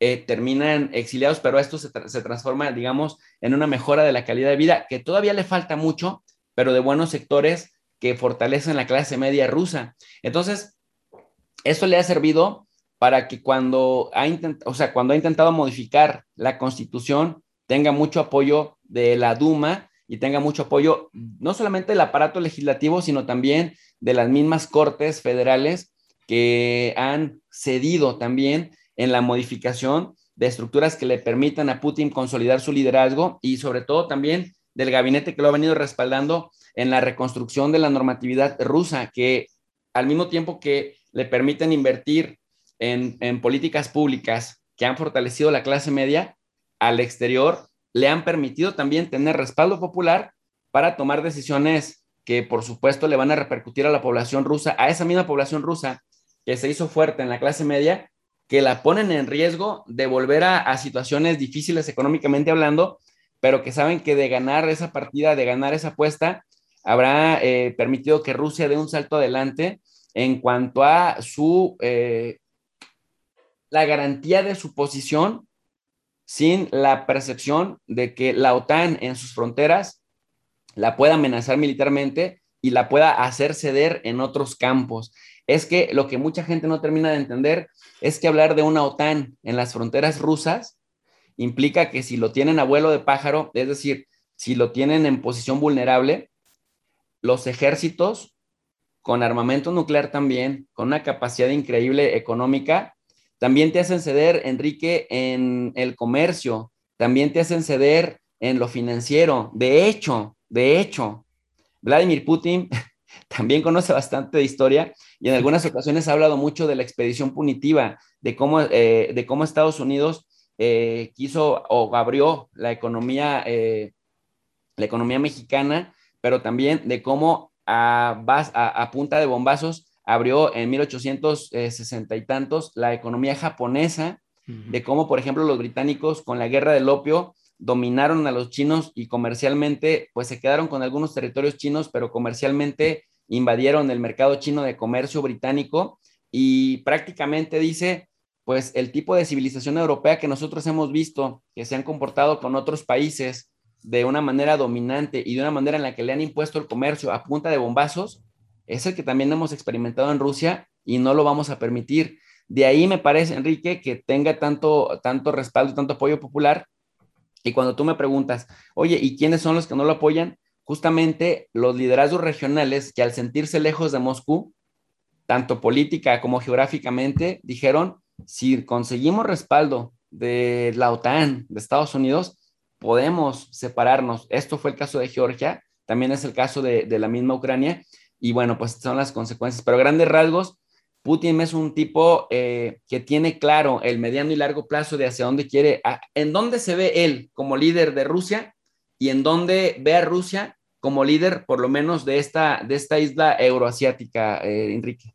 eh, terminan exiliados, pero esto se, transforma, digamos, en una mejora de la calidad de vida, que todavía le falta mucho, pero de buenos sectores que fortalecen la clase media rusa. Entonces, esto le ha servido para que cuando ha, o sea, cuando ha intentado modificar la constitución, tenga mucho apoyo de la Duma y tenga mucho apoyo no solamente del aparato legislativo, sino también de las mismas cortes federales que han cedido también en la modificación de estructuras que le permitan a Putin consolidar su liderazgo y sobre todo también del gabinete que lo ha venido respaldando en la reconstrucción de la normatividad rusa, que al mismo tiempo que le permiten invertir en, en políticas públicas que han fortalecido la clase media, al exterior le han permitido también tener respaldo popular para tomar decisiones que por supuesto le van a repercutir a la población rusa, a esa misma población rusa que se hizo fuerte en la clase media, que la ponen en riesgo de volver a, situaciones difíciles económicamente hablando, pero que saben que de ganar esa partida, de ganar esa apuesta, habrá eh, permitido que Rusia dé un salto adelante en cuanto a su, eh, la garantía de su posición sin la percepción de que la OTAN en sus fronteras la pueda amenazar militarmente y la pueda hacer ceder en otros campos. Es que lo que mucha gente no termina de entender es que hablar de una OTAN en las fronteras rusas implica que si lo tienen a vuelo de pájaro, es decir, si lo tienen en posición vulnerable, los ejércitos con armamento nuclear también, con una capacidad increíble económica, también te hacen ceder, Enrique, en el comercio, también te hacen ceder en lo financiero. De hecho, de hecho, Vladimir Putin también conoce bastante de historia y en algunas ocasiones ha hablado mucho de la expedición punitiva, de cómo, eh, de cómo Estados Unidos eh, quiso o abrió la economía, eh, la economía mexicana, pero también de cómo a, a punta de bombazos abrió en 1860 y tantos la economía japonesa, de cómo, por ejemplo, los británicos con la guerra del opio dominaron a los chinos y comercialmente, pues se quedaron con algunos territorios chinos, pero comercialmente invadieron el mercado chino de comercio británico y prácticamente dice, pues el tipo de civilización europea que nosotros hemos visto, que se han comportado con otros países de una manera dominante y de una manera en la que le han impuesto el comercio a punta de bombazos, es el que también hemos experimentado en Rusia y no lo vamos a permitir. De ahí me parece, Enrique, que tenga tanto, tanto respaldo tanto apoyo popular. Y cuando tú me preguntas, oye, ¿y quiénes son los que no lo apoyan? Justamente los liderazgos regionales que al sentirse lejos de Moscú, tanto política como geográficamente, dijeron, si conseguimos respaldo de la OTAN, de Estados Unidos, podemos separarnos. Esto fue el caso de Georgia, también es el caso de la misma Ucrania, y bueno, pues son las consecuencias. Pero grandes rasgos, Putin es un tipo eh, que tiene claro el mediano y largo plazo de hacia dónde quiere, en dónde se ve él como líder de Rusia y en dónde ve a Rusia como líder, por lo menos, de esta, de esta isla euroasiática, eh, Enrique.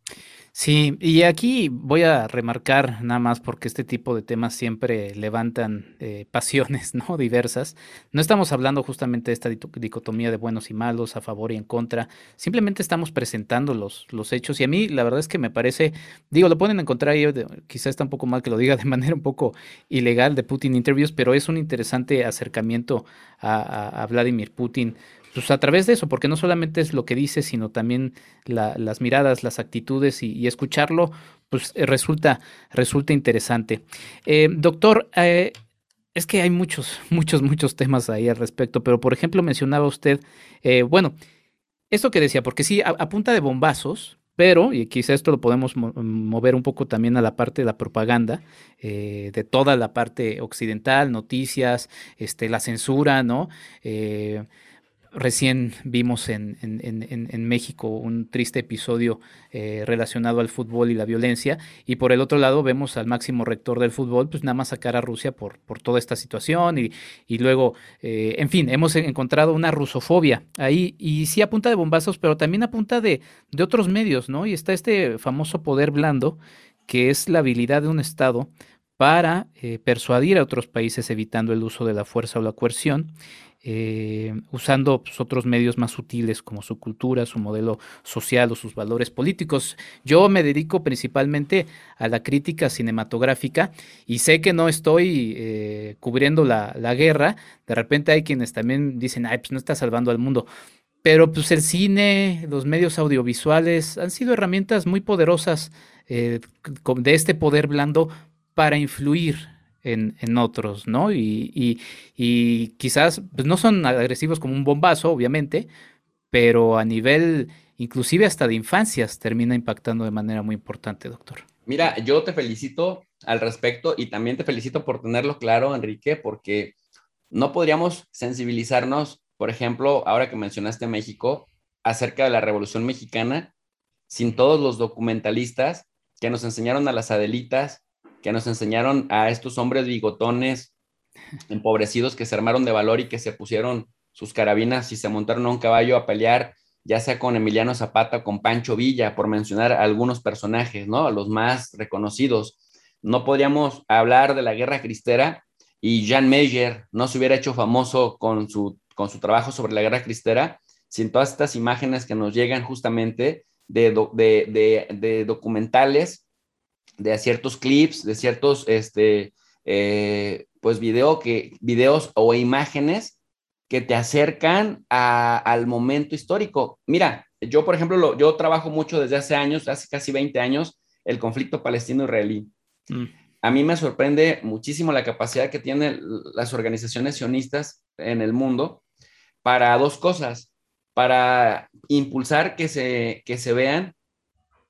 Sí, y aquí voy a remarcar nada más porque este tipo de temas siempre levantan eh, pasiones, ¿no? Diversas. No estamos hablando justamente de esta dicotomía de buenos y malos, a favor y en contra. Simplemente estamos presentando los, los hechos. Y a mí la verdad es que me parece, digo, lo pueden encontrar ahí, quizás está un poco mal que lo diga de manera un poco ilegal de Putin Interviews, pero es un interesante acercamiento a, a Vladimir Putin pues a través de eso, porque no solamente es lo que dice, sino también las miradas, las actitudes y, escucharlo, pues eh, resulta, resulta interesante. Eh, doctor, eh, es que hay muchos, muchos, muchos temas ahí al respecto, pero por ejemplo mencionaba usted, bueno, esto que decía, porque sí, a, punta de bombazos, Pero, y quizá esto lo podemos mover un poco también a la parte de la propaganda, de toda la parte occidental, noticias, este, la censura, ¿no? Eh, Recién vimos en, México un triste episodio eh, relacionado al fútbol y la violencia, y por el otro lado vemos al máximo rector del fútbol, pues nada más sacar a Rusia por, por toda esta situación, y, y luego, eh, en fin, hemos encontrado una rusofobia ahí, y sí apunta de bombazos, pero también apunta de, de otros medios, ¿no? Y está este famoso poder blando, que es la habilidad de un Estado para eh, persuadir a otros países evitando el uso de la fuerza o la coerción eh, usando pues, otros medios más sutiles como su cultura, su modelo social o sus valores políticos. Yo me dedico principalmente a la crítica cinematográfica y sé que no estoy eh, cubriendo la, guerra. De repente hay quienes también dicen, ay, pues no está salvando al mundo. Pero pues el cine, los medios audiovisuales han sido herramientas muy poderosas eh, de este poder blando para influir en, otros, ¿no? Y, quizás pues, no son agresivos como un bombazo, obviamente, pero a nivel inclusive hasta de infancias termina impactando de manera muy importante, doctor. Mira, yo te felicito al respecto y también te felicito por tenerlo claro, Enrique, porque no podríamos sensibilizarnos, por ejemplo, ahora que mencionaste México, acerca de la Revolución Mexicana, sin todos los documentalistas que nos enseñaron a las Adelitas, que nos enseñaron a estos hombres bigotones empobrecidos que se armaron de valor y que se pusieron sus carabinas y se montaron a un caballo a pelear, ya sea con Emiliano Zapata o con Pancho Villa, por mencionar algunos personajes, ¿no? Los más reconocidos. No podríamos hablar de la guerra cristera y Jan Meyer no se hubiera hecho famoso con su, con su trabajo sobre la guerra cristera sin todas estas imágenes que nos llegan justamente de, de, de documentales de ciertos clips, de ciertos, este, eh, pues video que, videos o imágenes que te acercan al momento histórico. Mira, yo, por ejemplo, yo trabajo mucho desde hace años, hace casi 20 años, el conflicto palestino-israelí. Mm. A mí me sorprende muchísimo la capacidad que tienen las organizaciones sionistas en el mundo para dos cosas, para impulsar que se, que se vean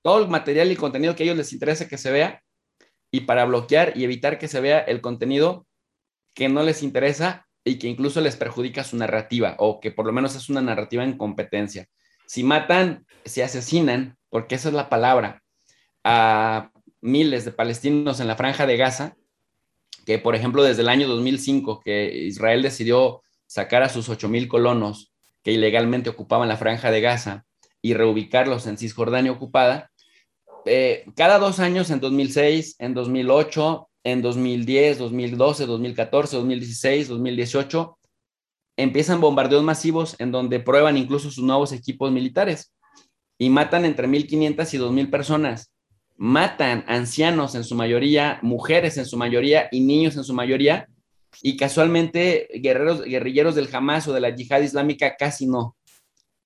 todo el material y contenido que a ellos les interesa que se vea y para bloquear y evitar que se vea el contenido que no les interesa y que incluso les perjudica su narrativa o que por lo menos es una narrativa en competencia. Si matan, si asesinan, porque esa es la palabra, a miles de palestinos en la franja de Gaza, que por ejemplo desde el año 2005 que Israel decidió sacar a sus 8.000 colonos que ilegalmente ocupaban la franja de Gaza y reubicarlos en Cisjordania ocupada, eh, cada dos años, en 2006, en 2008, en 2010, 2012, 2014, 2016, 2018, empiezan bombardeos masivos en donde prueban incluso sus nuevos equipos militares y matan entre 1.500 y 2.000 personas. Matan ancianos en su mayoría, mujeres en su mayoría y niños en su mayoría. Y casualmente guerreros, guerrilleros del Hamas o de la yihad islámica casi no.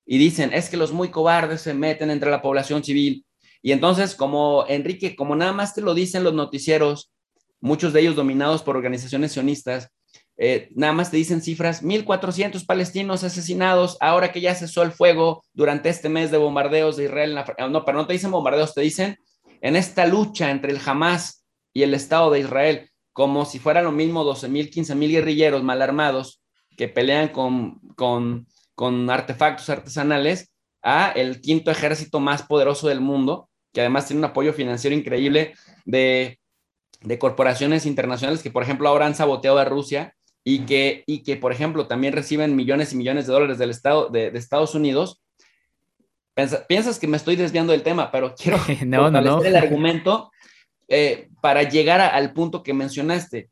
Y dicen, es que los muy cobardes se meten entre la población civil. Y entonces, como Enrique, como nada más te lo dicen los noticieros, muchos de ellos dominados por organizaciones sionistas, eh, nada más te dicen cifras, 1.400 palestinos asesinados ahora que ya cesó el fuego durante este mes de bombardeos de Israel. no, pero no te dicen bombardeos, te dicen en esta lucha entre el Hamas y el Estado de Israel, como si fuera lo mismo 12.000, 15.000 guerrilleros mal armados que pelean con, con, con artefactos artesanales a el quinto ejército más poderoso del mundo que además tiene un apoyo financiero increíble de, corporaciones internacionales que, por ejemplo, ahora han saboteado a Rusia y que, y que, por ejemplo, también reciben millones y millones de dólares del Estado, de, Estados Unidos. piensas que me estoy desviando del tema, pero quiero no, no, el argumento eh, para llegar al punto que mencionaste.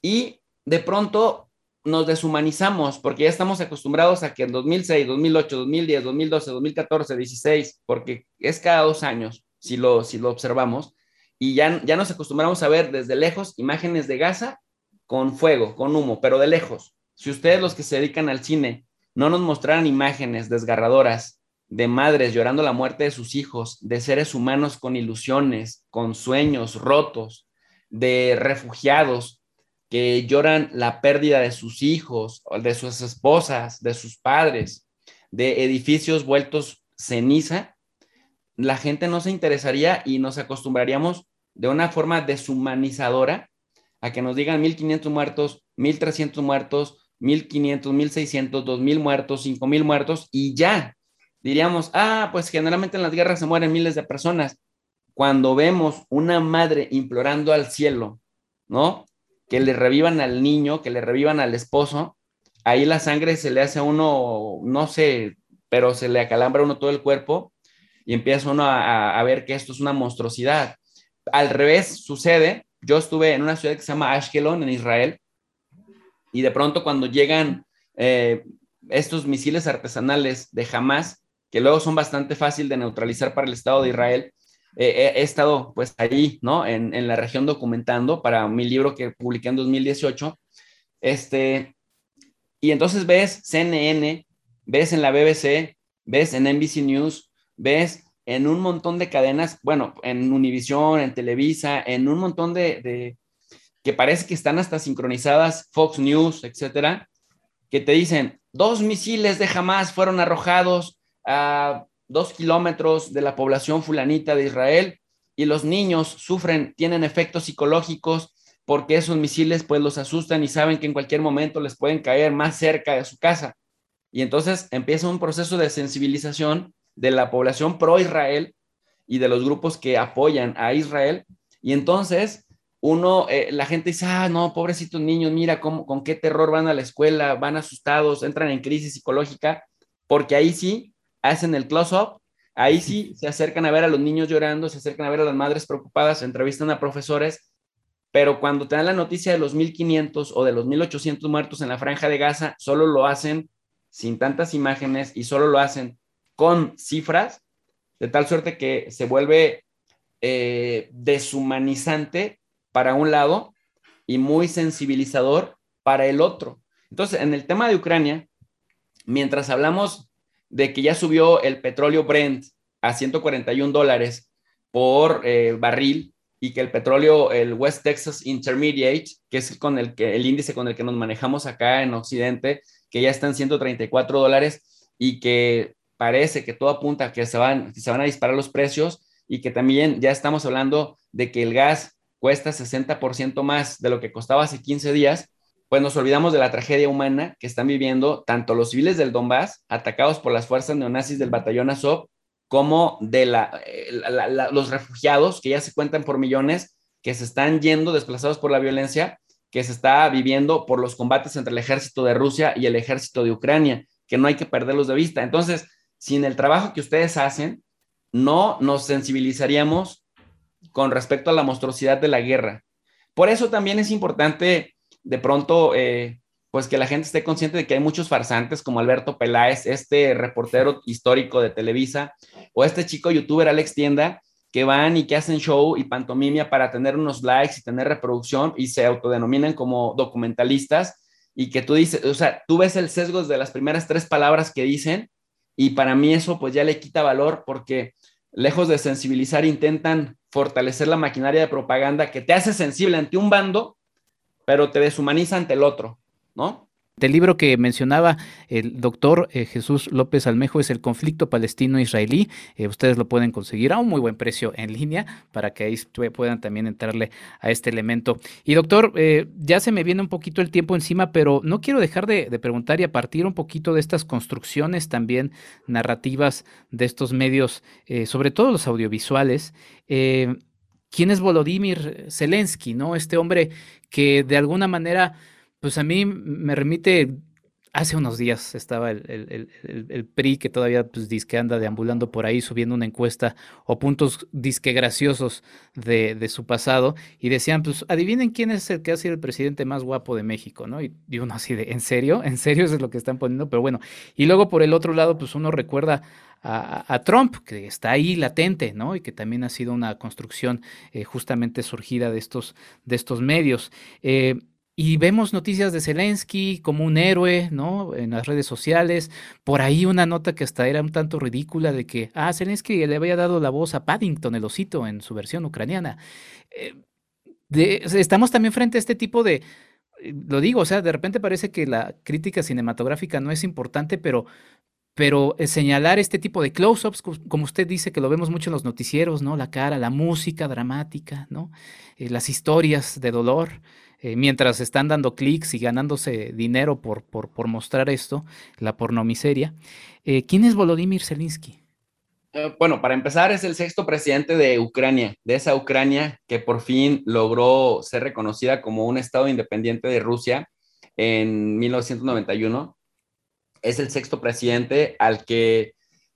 Y de pronto nos deshumanizamos porque ya estamos acostumbrados a que en 2006, 2008, 2010, 2012, 2014, 2016, porque es cada dos años, si lo, si lo observamos, y ya, ya nos acostumbramos a ver desde lejos imágenes de Gaza con fuego, con humo, pero de lejos. Si ustedes los que se dedican al cine no nos mostraran imágenes desgarradoras de madres llorando la muerte de sus hijos, de seres humanos con ilusiones, con sueños rotos, de refugiados que lloran la pérdida de sus hijos, de sus esposas, de sus padres, de edificios vueltos ceniza, la gente no se interesaría y nos acostumbraríamos de una forma deshumanizadora a que nos digan 1.500 muertos, 1.300 muertos, 1.500, 1.600, 2.000 muertos, 5.000 muertos y ya. Diríamos, ah, pues generalmente en las guerras se mueren miles de personas. Cuando vemos una madre implorando al cielo, ¿no? Que le revivan al niño, que le revivan al esposo, ahí la sangre se le hace a uno, no sé, pero se le acalambra a uno todo el cuerpo y empieza uno a, ver que esto es una monstruosidad. Al revés sucede, yo estuve en una ciudad que se llama Ashkelon, en Israel, y de pronto cuando llegan eh, estos misiles artesanales de Hamas, que luego son bastante fácil de neutralizar para el Estado de Israel, he estado pues ahí, ¿no? En, la región documentando para mi libro que publiqué en 2018. Este, y entonces ves CNN, ves en la BBC, ves en NBC News, ves en un montón de cadenas, bueno, en Univision, en Televisa, en un montón de, que parece que están hasta sincronizadas, Fox News, etcétera, que te dicen, dos misiles de Hamas fueron arrojados a dos kilómetros de la población fulanita de Israel y los niños sufren, tienen efectos psicológicos porque esos misiles pues los asustan y saben que en cualquier momento les pueden caer más cerca de su casa. Y entonces empieza un proceso de sensibilización de la población pro-Israel y de los grupos que apoyan a Israel. Y entonces uno, eh, la gente dice, ah, no, pobrecitos niños, mira cómo, con qué terror van a la escuela, van asustados, entran en crisis psicológica, porque ahí sí hacen el close-up, ahí sí se acercan a ver a los niños llorando, se acercan a ver a las madres preocupadas, entrevistan a profesores, pero cuando te dan la noticia de los 1.500 o de los 1.800 muertos en la franja de Gaza, solo lo hacen sin tantas imágenes y solo lo hacen con cifras, de tal suerte que se vuelve eh, deshumanizante para un lado y muy sensibilizador para el otro. Entonces, en el tema de Ucrania, mientras hablamos de que ya subió el petróleo Brent a 141 dólares por eh, barril y que el petróleo, el West Texas Intermediate, que es con el, que, el índice con el que nos manejamos acá en Occidente, que ya está en 134 dólares y que parece que todo apunta a que se van, se van a disparar los precios y que también ya estamos hablando de que el gas cuesta 60% más de lo que costaba hace 15 días, pues nos olvidamos de la tragedia humana que están viviendo tanto los civiles del Donbass, atacados por las fuerzas neonazis del batallón Azov, como de la, eh, los refugiados, que ya se cuentan por millones, que se están yendo desplazados por la violencia que se está viviendo por los combates entre el ejército de Rusia y el ejército de Ucrania, que no hay que perderlos de vista. Entonces, sin el trabajo que ustedes hacen, no nos sensibilizaríamos con respecto a la monstruosidad de la guerra. Por eso también es importante de pronto, eh, pues que la gente esté consciente de que hay muchos farsantes como Alberto Peláez, este reportero histórico de Televisa, o este chico youtuber Alex Tienda, que van y que hacen show y pantomimia para tener unos likes y tener reproducción y se autodenominan como documentalistas. Y que tú dices, o sea, tú ves el sesgo de las primeras tres palabras que dicen y para mí eso pues ya le quita valor porque lejos de sensibilizar intentan fortalecer la maquinaria de propaganda que te hace sensible ante un bando, pero te deshumaniza ante el otro, ¿no? Del libro que mencionaba el doctor eh, Jesús López Almejo es el conflicto palestino-israelí. Eh, ustedes lo pueden conseguir a un muy buen precio en línea para que ahí puedan también entrarle a este elemento. Y doctor, eh, ya se me viene un poquito el tiempo encima, pero no quiero dejar de, de, preguntar y a partir un poquito de estas construcciones también narrativas de estos medios, sobre todo los audiovisuales. ¿Quién es Volodymyr Zelensky? ¿no? Este hombre que de alguna manera pues a mí me remite, hace unos días estaba el, PRI que todavía pues disque anda deambulando por ahí subiendo una encuesta o puntos disque graciosos de, su pasado y decían, pues adivinen quién es el que ha sido el presidente más guapo de México, ¿no? Y, uno así de, ¿en serio? ¿En serio eso es lo que están poniendo? Pero bueno, y luego por el otro lado, pues uno recuerda a, Trump, que está ahí latente, ¿no? Y que también ha sido una construcción eh, justamente surgida de estos, de estos medios. Eh, y vemos noticias de Zelensky como un héroe, ¿no? En las redes sociales. Por ahí una nota que hasta era un tanto ridícula de que, ah, Zelensky le había dado la voz a Paddington, el osito, en su versión ucraniana. Eh, estamos también frente a este tipo de, eh, lo digo, o sea, de repente parece que la crítica cinematográfica no es importante, pero pero eh, señalar este tipo de close-ups, como usted dice, que lo vemos mucho en los noticieros, ¿no? La cara, la música dramática, ¿no? Las historias de dolor, eh, mientras están dando clics y ganándose dinero por, por, mostrar esto, la pornomiseria. ¿Quién es Volodymyr Zelensky? Bueno, para empezar, es el sexto presidente de Ucrania, de esa Ucrania que por fin logró ser reconocida como un estado independiente de Rusia en 1991 es el sexto presidente al que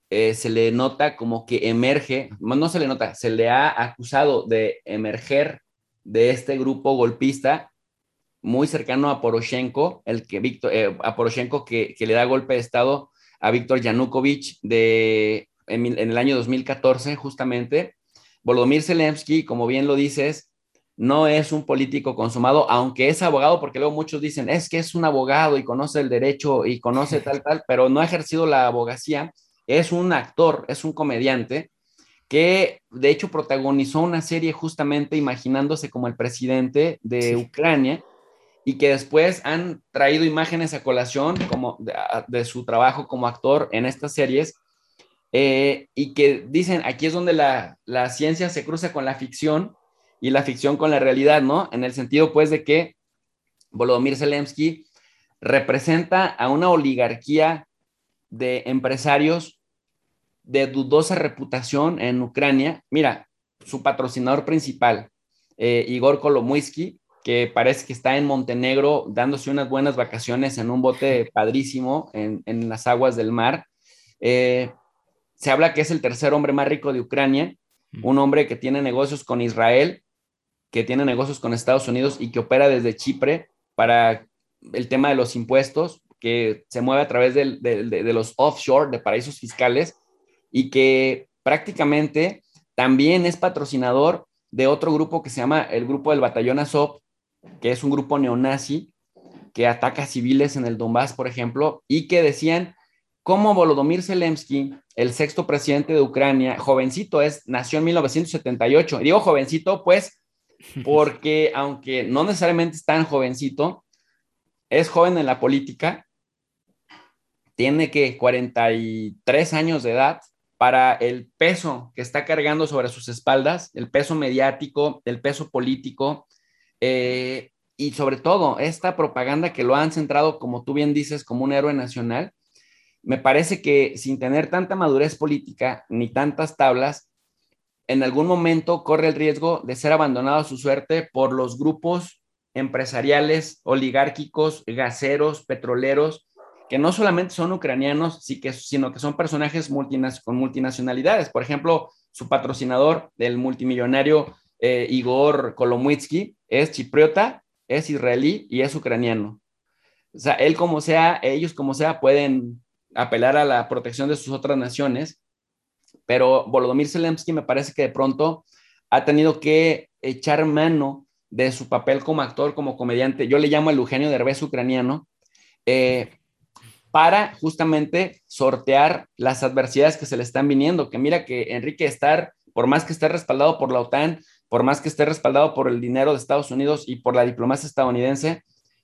eh, se le nota como que emerge, no se le nota, se le ha acusado de emerger de este grupo golpista muy cercano a Poroshenko, el que Víctor, eh, a Poroshenko que, le da golpe de estado a Víctor Yanukovych de, en, en, el año 2014 justamente. Volodymyr Zelensky, como bien lo dices, no es un político consumado, aunque es abogado, porque luego muchos dicen, es que es un abogado y conoce el derecho y conoce tal, tal, pero no ha ejercido la abogacía, es un actor, es un comediante que de hecho protagonizó una serie justamente imaginándose como el presidente de Ucrania y que después han traído imágenes a colación como de, su trabajo como actor en estas series eh, y que dicen, aquí es donde la, la ciencia se cruza con la ficción y la ficción con la realidad, ¿no? En el sentido, pues, de que Volodymyr Zelensky representa a una oligarquía de empresarios de dudosa reputación en Ucrania. Mira, su patrocinador principal, eh, Igor Kolomoisky, que parece que está en Montenegro dándose unas buenas vacaciones en un bote padrísimo en, las aguas del mar. Eh, se habla que es el tercer hombre más rico de Ucrania, un hombre que tiene negocios con Israel que tiene negocios con Estados Unidos y que opera desde Chipre para el tema de los impuestos, que se mueve a través de, los offshore, de paraísos fiscales, y que prácticamente también es patrocinador de otro grupo que se llama el Grupo del Batallón Azov, que es un grupo neonazi que ataca civiles en el Donbass, por ejemplo, y que decían cómo Volodymyr Zelensky, el sexto presidente de Ucrania, jovencito es, nació en 1978. digo jovencito, pues porque aunque no necesariamente es tan jovencito, es joven en la política, tiene que 43 años de edad para el peso que está cargando sobre sus espaldas, el peso mediático, el peso político, eh, y sobre todo esta propaganda que lo han centrado, como tú bien dices, como un héroe nacional, me parece que sin tener tanta madurez política ni tantas tablas, en algún momento corre el riesgo de ser abandonado a su suerte por los grupos empresariales, oligárquicos, gaseros, petroleros, que no solamente son ucranianos, sino que son personajes con multinacionalidades. Por ejemplo, su patrocinador, el multimillonario eh, Igor Kolomwitsky, es chipriota, es israelí y es ucraniano. O sea, él como sea, ellos como sea, pueden apelar a la protección de sus otras naciones pero Volodymyr Zelensky me parece que de pronto ha tenido que echar mano de su papel como actor, como comediante, yo le llamo el Eugenio Derbez ucraniano, eh, para justamente sortear las adversidades que se le están viniendo, que mira que Enrique estar, por más que esté respaldado por la OTAN, por más que esté respaldado por el dinero de Estados Unidos y por la diplomacia estadounidense,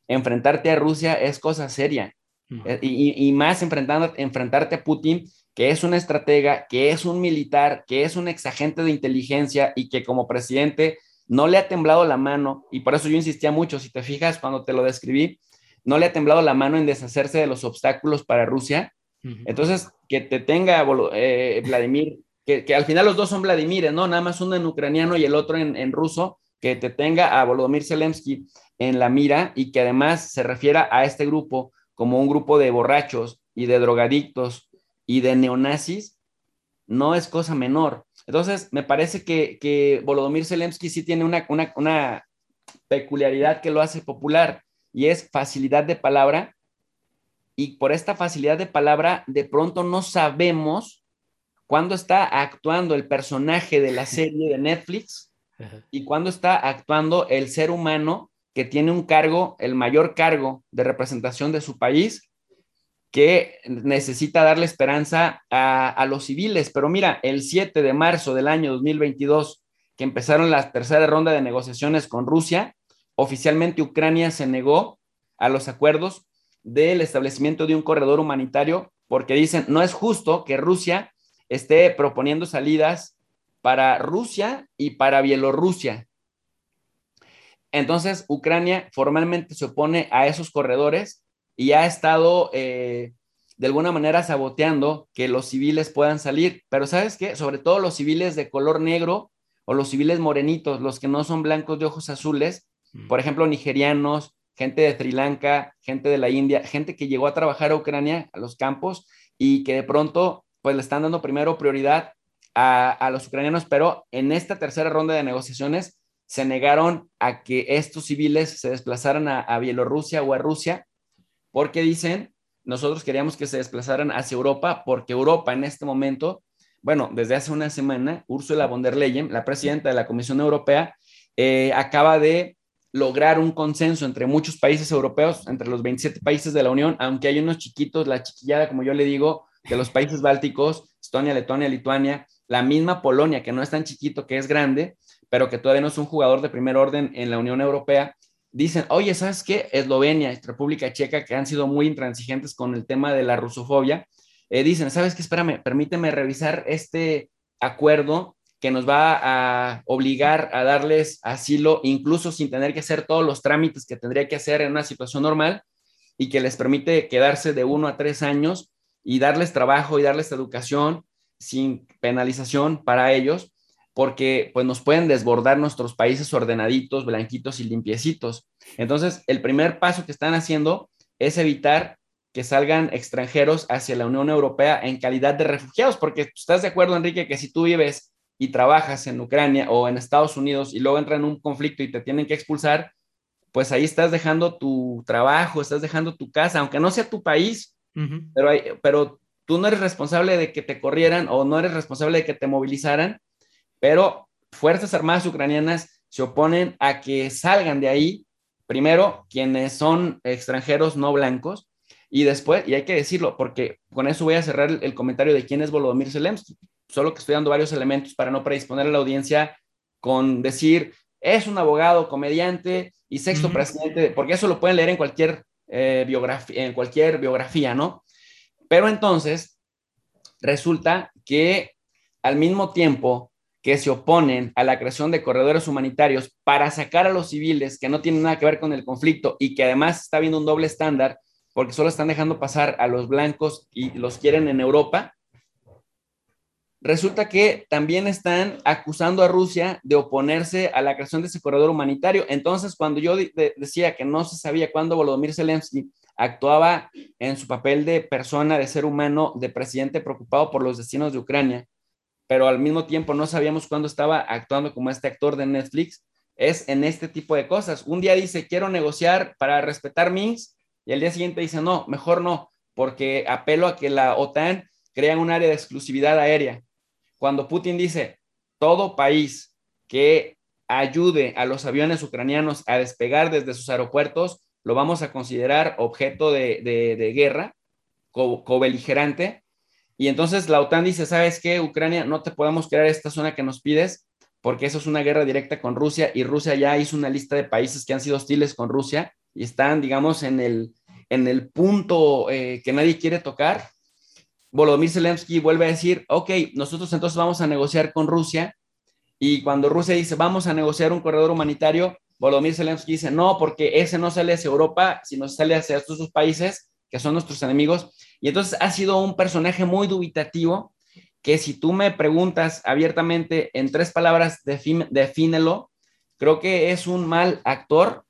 enfrentarte a Rusia es cosa seria. Eh, y, y, más enfrentando, enfrentarte a Putin, que es un estratega, que es un militar, que es un exagente de inteligencia y que como presidente no le ha temblado la mano, y por eso yo insistía mucho, si te fijas cuando te lo describí, no le ha temblado la mano en deshacerse de los obstáculos para Rusia. Entonces, que te tenga eh, Vladimir, que, al final los dos son Vladimir, ¿no? Nada más uno en ucraniano y el otro en, en ruso, que te tenga a Volodymyr Zelensky en la mira y que además se refiera a este grupo como un grupo de borrachos y de drogadictos y de neonazis no es cosa menor. Entonces, me parece que, que Volodymyr Zelensky sí tiene una, una, peculiaridad que lo hace popular y es facilidad de palabra. Y por esta facilidad de palabra, de pronto no sabemos cuándo está actuando el personaje de la serie de Netflix y cuándo está actuando el ser humano que tiene un cargo, el mayor cargo de representación de su país que necesita darle esperanza a, los civiles. Pero mira, el 7 de marzo del año 2022, que empezaron la tercera ronda de negociaciones con Rusia, oficialmente Ucrania se negó a los acuerdos del establecimiento de un corredor humanitario porque dicen, no es justo que Rusia esté proponiendo salidas para Rusia y para Bielorrusia. Entonces, Ucrania formalmente se opone a esos corredores y ha estado eh, de alguna manera saboteando que los civiles puedan salir. Pero sabes qué? Sobre todo los civiles de color negro o los civiles morenitos, los que no son blancos de ojos azules, mm. por ejemplo, nigerianos, gente de Sri Lanka, gente de la India, gente que llegó a trabajar a Ucrania, a los campos, y que de pronto, pues le están dando primero prioridad a, los ucranianos, pero en esta tercera ronda de negociaciones se negaron a que estos civiles se desplazaran a, a Bielorrusia o a Rusia, porque dicen, nosotros queríamos que se desplazaran hacia Europa, porque Europa en este momento, bueno, desde hace una semana, Ursula von der Leyen, la presidenta de la Comisión Europea, eh, acaba de lograr un consenso entre muchos países europeos, entre los 27 países de la Unión, aunque hay unos chiquitos, la chiquillada, como yo le digo, de los países bálticos, Estonia, Letonia, Lituania, la misma Polonia, que no es tan chiquito, que es grande, pero que todavía no es un jugador de primer orden en la Unión Europea, dicen, oye, ¿sabes qué? Eslovenia, República Checa, que han sido muy intransigentes con el tema de la rusofobia, eh, dicen, ¿sabes qué? Espérame, permíteme revisar este acuerdo que nos va a obligar a darles asilo, incluso sin tener que hacer todos los trámites que tendría que hacer en una situación normal y que les permite quedarse de uno a tres años y darles trabajo y darles educación sin penalización para ellos, porque pues nos pueden desbordar nuestros países ordenaditos, blanquitos y limpiecitos. Entonces, el primer paso que están haciendo es evitar que salgan extranjeros hacia la Unión Europea en calidad de refugiados, porque estás de acuerdo, Enrique, que si tú vives y trabajas en Ucrania o en Estados Unidos y luego entra en un conflicto y te tienen que expulsar, pues ahí estás dejando tu trabajo, estás dejando tu casa, aunque no sea tu país, pero, pero tú no eres responsable de que te corrieran o no eres responsable de que te movilizaran, pero Fuerzas Armadas Ucranianas se oponen a que salgan de ahí, primero, quienes son extranjeros no blancos, y después, y hay que decirlo, porque con eso voy a cerrar el, el comentario de quién es Volodymyr Zelensky. Solo que estoy dando varios elementos para no predisponer a la audiencia con decir, es un abogado, comediante y sexto presidente, porque eso lo pueden leer en cualquier, eh, biografía, en cualquier biografía, ¿no? Pero entonces, resulta que al mismo tiempo que se oponen a la creación de corredores humanitarios para sacar a los civiles que no tienen nada que ver con el conflicto y que además está habiendo un doble estándar porque solo están dejando pasar a los blancos y los quieren en Europa, resulta que también están acusando a Rusia de oponerse a la creación de ese corredor humanitario. Entonces, cuando yo decía que no se sabía cuándo Volodymyr Zelensky actuaba en su papel de persona, de ser humano, de presidente preocupado por los destinos de Ucrania, pero al mismo tiempo no sabíamos cuándo estaba actuando como este actor de Netflix, es en este tipo de cosas. Un día dice, quiero negociar para respetar Minsk, y al día siguiente dice, no, mejor no, porque apelo a que la OTAN crea un área de exclusividad aérea cuando Putin dice, todo país que ayude a los aviones ucranianos a despegar desde sus aeropuertos, lo vamos a considerar objeto de, guerra, co-beligerante. Y entonces la OTAN dice, ¿sabes qué, Ucrania? No te podemos crear esta zona que nos pides porque eso es una guerra directa con Rusia y Rusia ya hizo una lista de países que han sido hostiles con Rusia y están, digamos, en el, en el punto eh, que nadie quiere tocar Volodymyr Zelensky vuelve a decir, ok, nosotros entonces vamos a negociar con Rusia. Y cuando Rusia dice, vamos a negociar un corredor humanitario, Volodymyr Zelensky dice, no, porque ese no sale hacia Europa, sino sale hacia estos dos países que son nuestros enemigos. Y entonces ha sido un personaje muy dubitativo que si tú me preguntas abiertamente en tres palabras, defínelo, creo que es un mal actor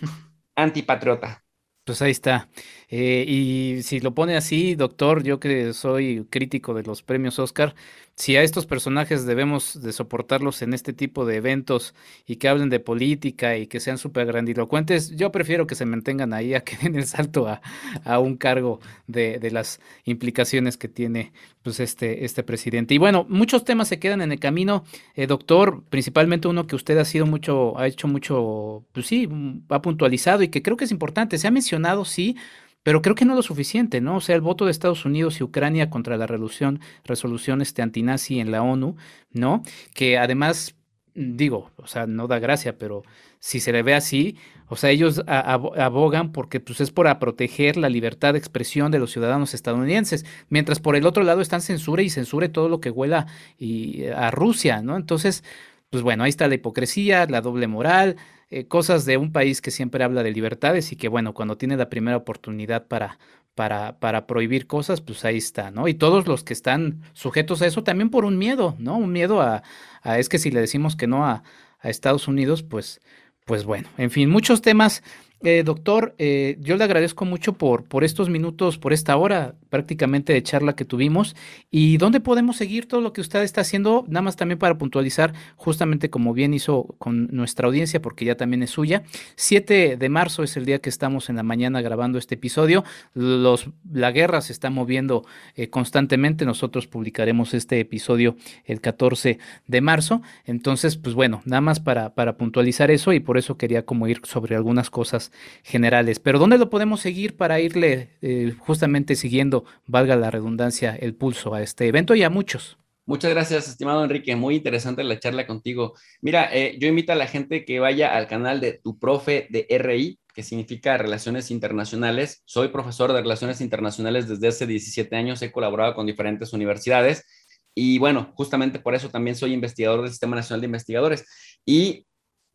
antipatriota. Pues ahí está. Eh, y si lo pone así, doctor, yo que soy crítico de los premios Oscar, si a estos personajes debemos de soportarlos en este tipo de eventos y que hablen de política y que sean súper grandilocuentes, yo prefiero que se mantengan ahí a que den el salto a, a un cargo de, de, las implicaciones que tiene pues este, este presidente. Y bueno, muchos temas se quedan en el camino, eh, doctor, principalmente uno que usted ha sido mucho, ha hecho mucho, pues sí, ha puntualizado y que creo que es importante. Se ha mencionado, sí, pero creo que no lo suficiente, ¿no? O sea, el voto de Estados Unidos y Ucrania contra la resolución, resolución este, antinazi en la ONU, ¿no? Que además digo, o sea, no da gracia, pero si se le ve así, o sea, ellos abogan porque pues es para proteger la libertad de expresión de los ciudadanos estadounidenses, mientras por el otro lado están censura y censure todo lo que huela y, a Rusia, ¿no? Entonces, pues bueno, ahí está la hipocresía, la doble moral, eh, cosas de un país que siempre habla de libertades y que bueno, cuando tiene la primera oportunidad para, para, para prohibir cosas, pues ahí está, ¿no? Y todos los que están sujetos a eso también por un miedo, ¿no? Un miedo a, a es que si le decimos que no a, a Estados Unidos, pues, pues bueno, en fin, muchos temas eh, doctor, eh, yo le agradezco mucho por, por estos minutos, por esta hora prácticamente de charla que tuvimos. ¿Y dónde podemos seguir todo lo que usted está haciendo? Nada más también para puntualizar, justamente como bien hizo con nuestra audiencia, porque ya también es suya. 7 de marzo es el día que estamos en la mañana grabando este episodio. Los, la guerra se está moviendo eh, constantemente. Nosotros publicaremos este episodio el 14 de marzo. Entonces, pues bueno, nada más para, para puntualizar eso y por eso quería como ir sobre algunas cosas generales. Pero ¿dónde lo podemos seguir para irle eh, justamente siguiendo, valga la redundancia, el pulso a este evento y a muchos? Muchas gracias, estimado Enrique. Muy interesante la charla contigo. Mira, eh, yo invito a la gente que vaya al canal de tu profe de RI, que significa Relaciones Internacionales. Soy profesor de Relaciones Internacionales desde hace 17 años. He colaborado con diferentes universidades. Y bueno, justamente por eso también soy investigador del Sistema Nacional de Investigadores. Y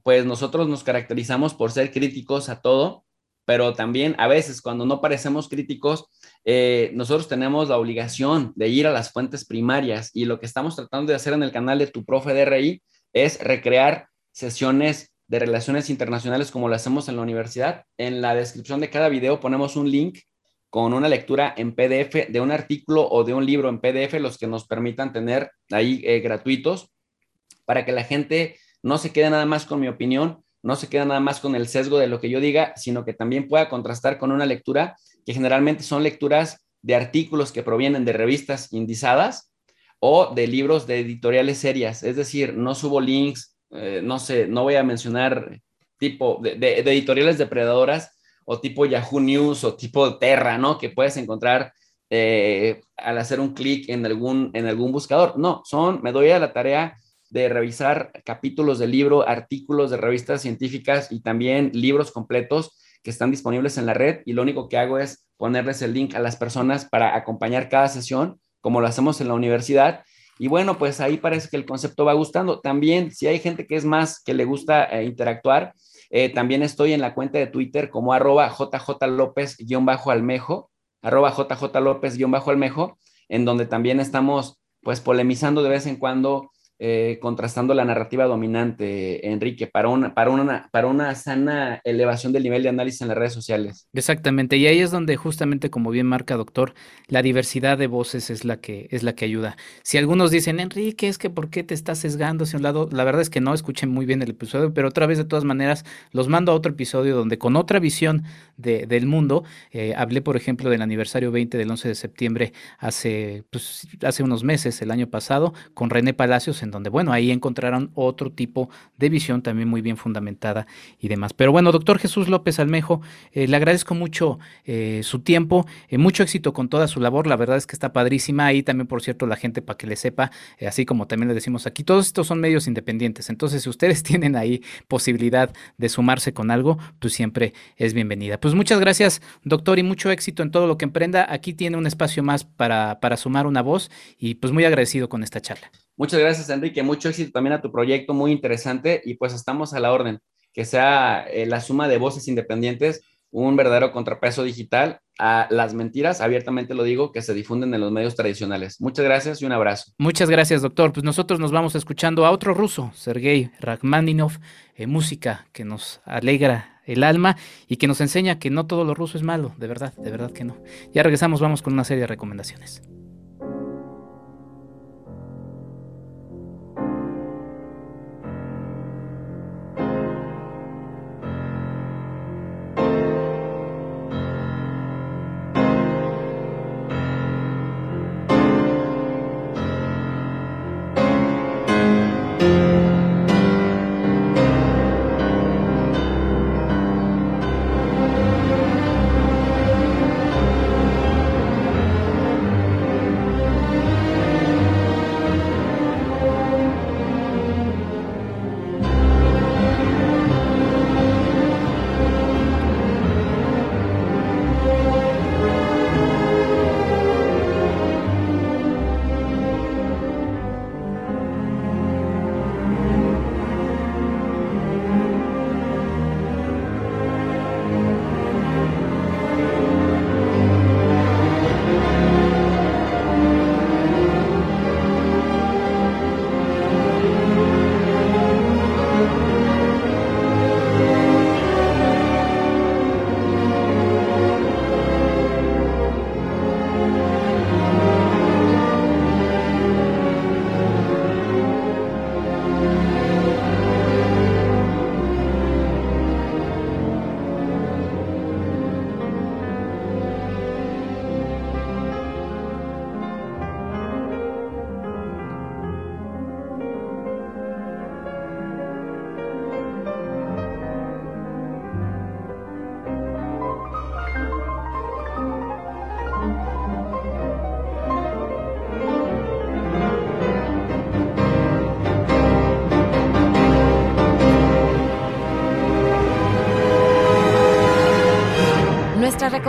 pues nosotros nos caracterizamos por ser críticos a todo, pero también a veces cuando no parecemos críticos, eh, nosotros tenemos la obligación de ir a las fuentes primarias y lo que estamos tratando de hacer en el canal de tu profe de RI es recrear sesiones de relaciones internacionales como lo hacemos en la universidad. En la descripción de cada video ponemos un link con una lectura en PDF de un artículo o de un libro en PDF, los que nos permitan tener ahí eh, gratuitos, para que la gente no se queda nada más con mi opinión, no se queda nada más con el sesgo de lo que yo diga, sino que también pueda contrastar con una lectura que generalmente son lecturas de artículos que provienen de revistas indizadas o de libros de editoriales serias. Es decir, no subo links, eh, no sé, no voy a mencionar tipo de, editoriales depredadoras o tipo Yahoo News o tipo Terra, ¿no? Que puedes encontrar eh, al hacer un clic en algún, en algún buscador. No, son, me doy a la tarea de revisar capítulos de libro, artículos de revistas científicas y también libros completos que están disponibles en la red y lo único que hago es ponerles el link a las personas para acompañar cada sesión, como lo hacemos en la universidad. Y bueno, pues ahí parece que el concepto va gustando. También, si hay gente que es más, que le gusta eh, interactuar, eh, también estoy en la cuenta de Twitter como arroba jjlópez-almejo, arroba jjlópez-almejo, en donde también estamos pues polemizando de vez en cuando eh, contrastando la narrativa dominante, Enrique, para una, para, una, para una sana elevación del nivel de análisis en las redes sociales. Exactamente, y ahí es donde justamente, como bien marca doctor, la diversidad de voces es la que, es la que ayuda. Si algunos dicen, Enrique, es que ¿por qué te estás sesgando hacia un lado? La verdad es que no escuchen muy bien el episodio, pero otra vez, de todas maneras, los mando a otro episodio donde con otra visión de, del mundo, eh, hablé, por ejemplo, del aniversario 20 del 11 de septiembre hace, pues, hace unos meses, el año pasado, con René Palacios, en donde, bueno, ahí encontrarán otro tipo de visión también muy bien fundamentada y demás. Pero bueno, doctor Jesús López Almejo, eh, le agradezco mucho eh, su tiempo, mucho éxito con toda su labor, la verdad es que está padrísima. Ahí también, por cierto, la gente para que le sepa, así como también le decimos aquí, todos estos son medios independientes, entonces si ustedes tienen ahí posibilidad de sumarse con algo, pues siempre es bienvenida. Pues muchas gracias, doctor, y mucho éxito en todo lo que emprenda. Aquí tiene un espacio más para, para sumar una voz y pues muy agradecido con esta charla. Muchas gracias, Enrique. Mucho éxito también a tu proyecto, muy interesante. Y pues estamos a la orden, que sea eh, la suma de voces independientes un verdadero contrapeso digital a las mentiras, abiertamente lo digo, que se difunden en los medios tradicionales. Muchas gracias y un abrazo. Muchas gracias, doctor. Pues nosotros nos vamos escuchando a otro ruso, Sergei Rachmaninov, eh, música que nos alegra el alma y que nos enseña que no todo lo ruso es malo, de verdad, de verdad que no. Ya regresamos, vamos con una serie de recomendaciones.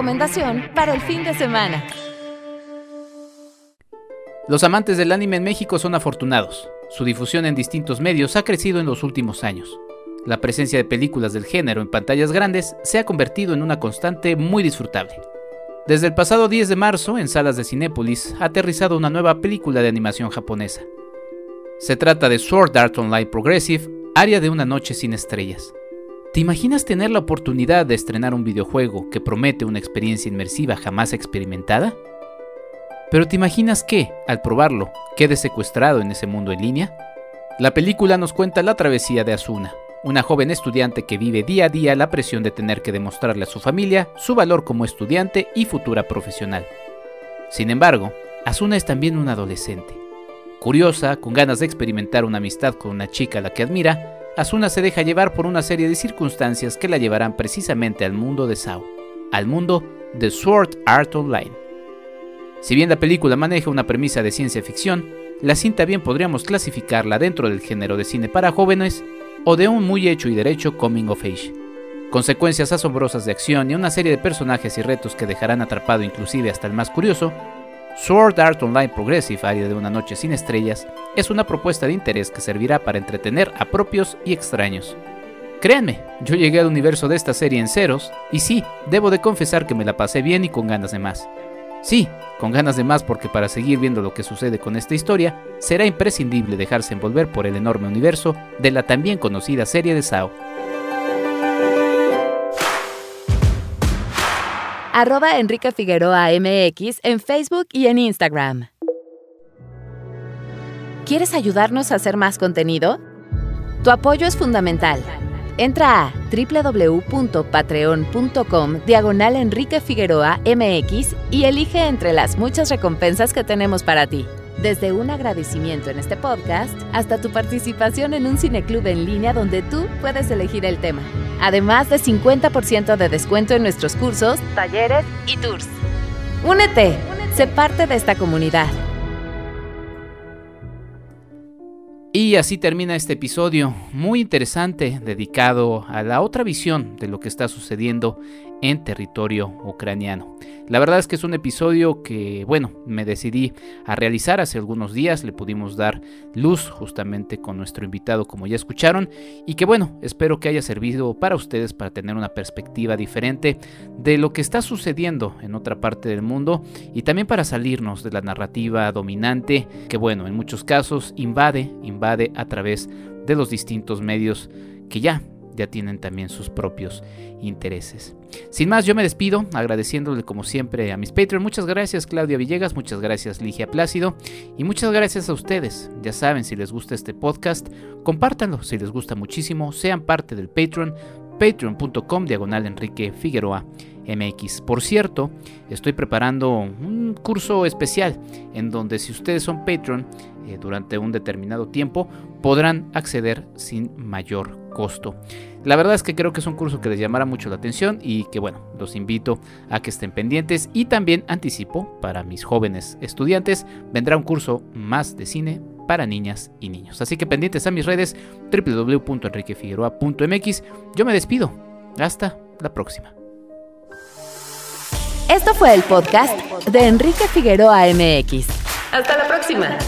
Recomendación para el fin de semana. Los amantes del anime en México son afortunados. Su difusión en distintos medios ha crecido en los últimos años. La presencia de películas del género en pantallas grandes se ha convertido en una constante muy disfrutable. Desde el pasado 10 de marzo, en salas de Cinépolis, ha aterrizado una nueva película de animación japonesa. Se trata de Sword Art Online Progressive, Área de una noche sin estrellas. ¿Te imaginas tener la oportunidad de estrenar un videojuego que promete una experiencia inmersiva jamás experimentada? Pero ¿te imaginas que, al probarlo, quede secuestrado en ese mundo en línea? La película nos cuenta la travesía de Asuna, una joven estudiante que vive día a día la presión de tener que demostrarle a su familia su valor como estudiante y futura profesional. Sin embargo, Asuna es también una adolescente. Curiosa, con ganas de experimentar una amistad con una chica a la que admira, Asuna se deja llevar por una serie de circunstancias que la llevarán precisamente al mundo de Sao, al mundo de Sword Art Online. Si bien la película maneja una premisa de ciencia ficción, la cinta bien podríamos clasificarla dentro del género de cine para jóvenes o de un muy hecho y derecho coming of age. Consecuencias asombrosas de acción y una serie de personajes y retos que dejarán atrapado inclusive hasta el más curioso, Sword Art Online Progressive Área de una noche sin estrellas es una propuesta de interés que servirá para entretener a propios y extraños. Créanme, yo llegué al universo de esta serie en ceros y sí, debo de confesar que me la pasé bien y con ganas de más. Sí, con ganas de más porque para seguir viendo lo que sucede con esta historia, será imprescindible dejarse envolver por el enorme universo de la también conocida serie de Sao. Arroba Enrique Figueroa MX en Facebook y en Instagram. ¿Quieres ayudarnos a hacer más contenido? Tu apoyo es fundamental. Entra a www.patreon.com diagonal Enrique Figueroa MX y elige entre las muchas recompensas que tenemos para ti. Desde un agradecimiento en este podcast hasta tu participación en un cineclub en línea donde tú puedes elegir el tema. Además de 50% de descuento en nuestros cursos, talleres y tours. Únete, sé parte de esta comunidad. Y así termina este episodio muy interesante dedicado a la otra visión de lo que está sucediendo en territorio ucraniano. La verdad es que es un episodio que, bueno, me decidí a realizar hace algunos días, le pudimos dar luz justamente con nuestro invitado como ya escucharon y que bueno, espero que haya servido para ustedes para tener una perspectiva diferente de lo que está sucediendo en otra parte del mundo y también para salirnos de la narrativa dominante que bueno, en muchos casos invade, invade a través de los distintos medios que ya ya tienen también sus propios intereses. Sin más, yo me despido agradeciéndole como siempre a mis Patreon. Muchas gracias Claudia Villegas, muchas gracias Ligia Plácido y muchas gracias a ustedes. Ya saben, si les gusta este podcast, compártanlo. Si les gusta muchísimo, sean parte del Patreon, patreon.com diagonal Enrique Figueroa MX. Por cierto, estoy preparando un curso especial en donde si ustedes son Patreon eh, durante un determinado tiempo podrán acceder sin mayor costo. La verdad es que creo que es un curso que les llamará mucho la atención y que bueno, los invito a que estén pendientes y también anticipo para mis jóvenes estudiantes vendrá un curso más de cine para niñas y niños. Así que pendientes a mis redes www.enriquefigueroa.mx. Yo me despido. Hasta la próxima. Esto fue el podcast de Enrique Figueroa MX. Hasta la próxima.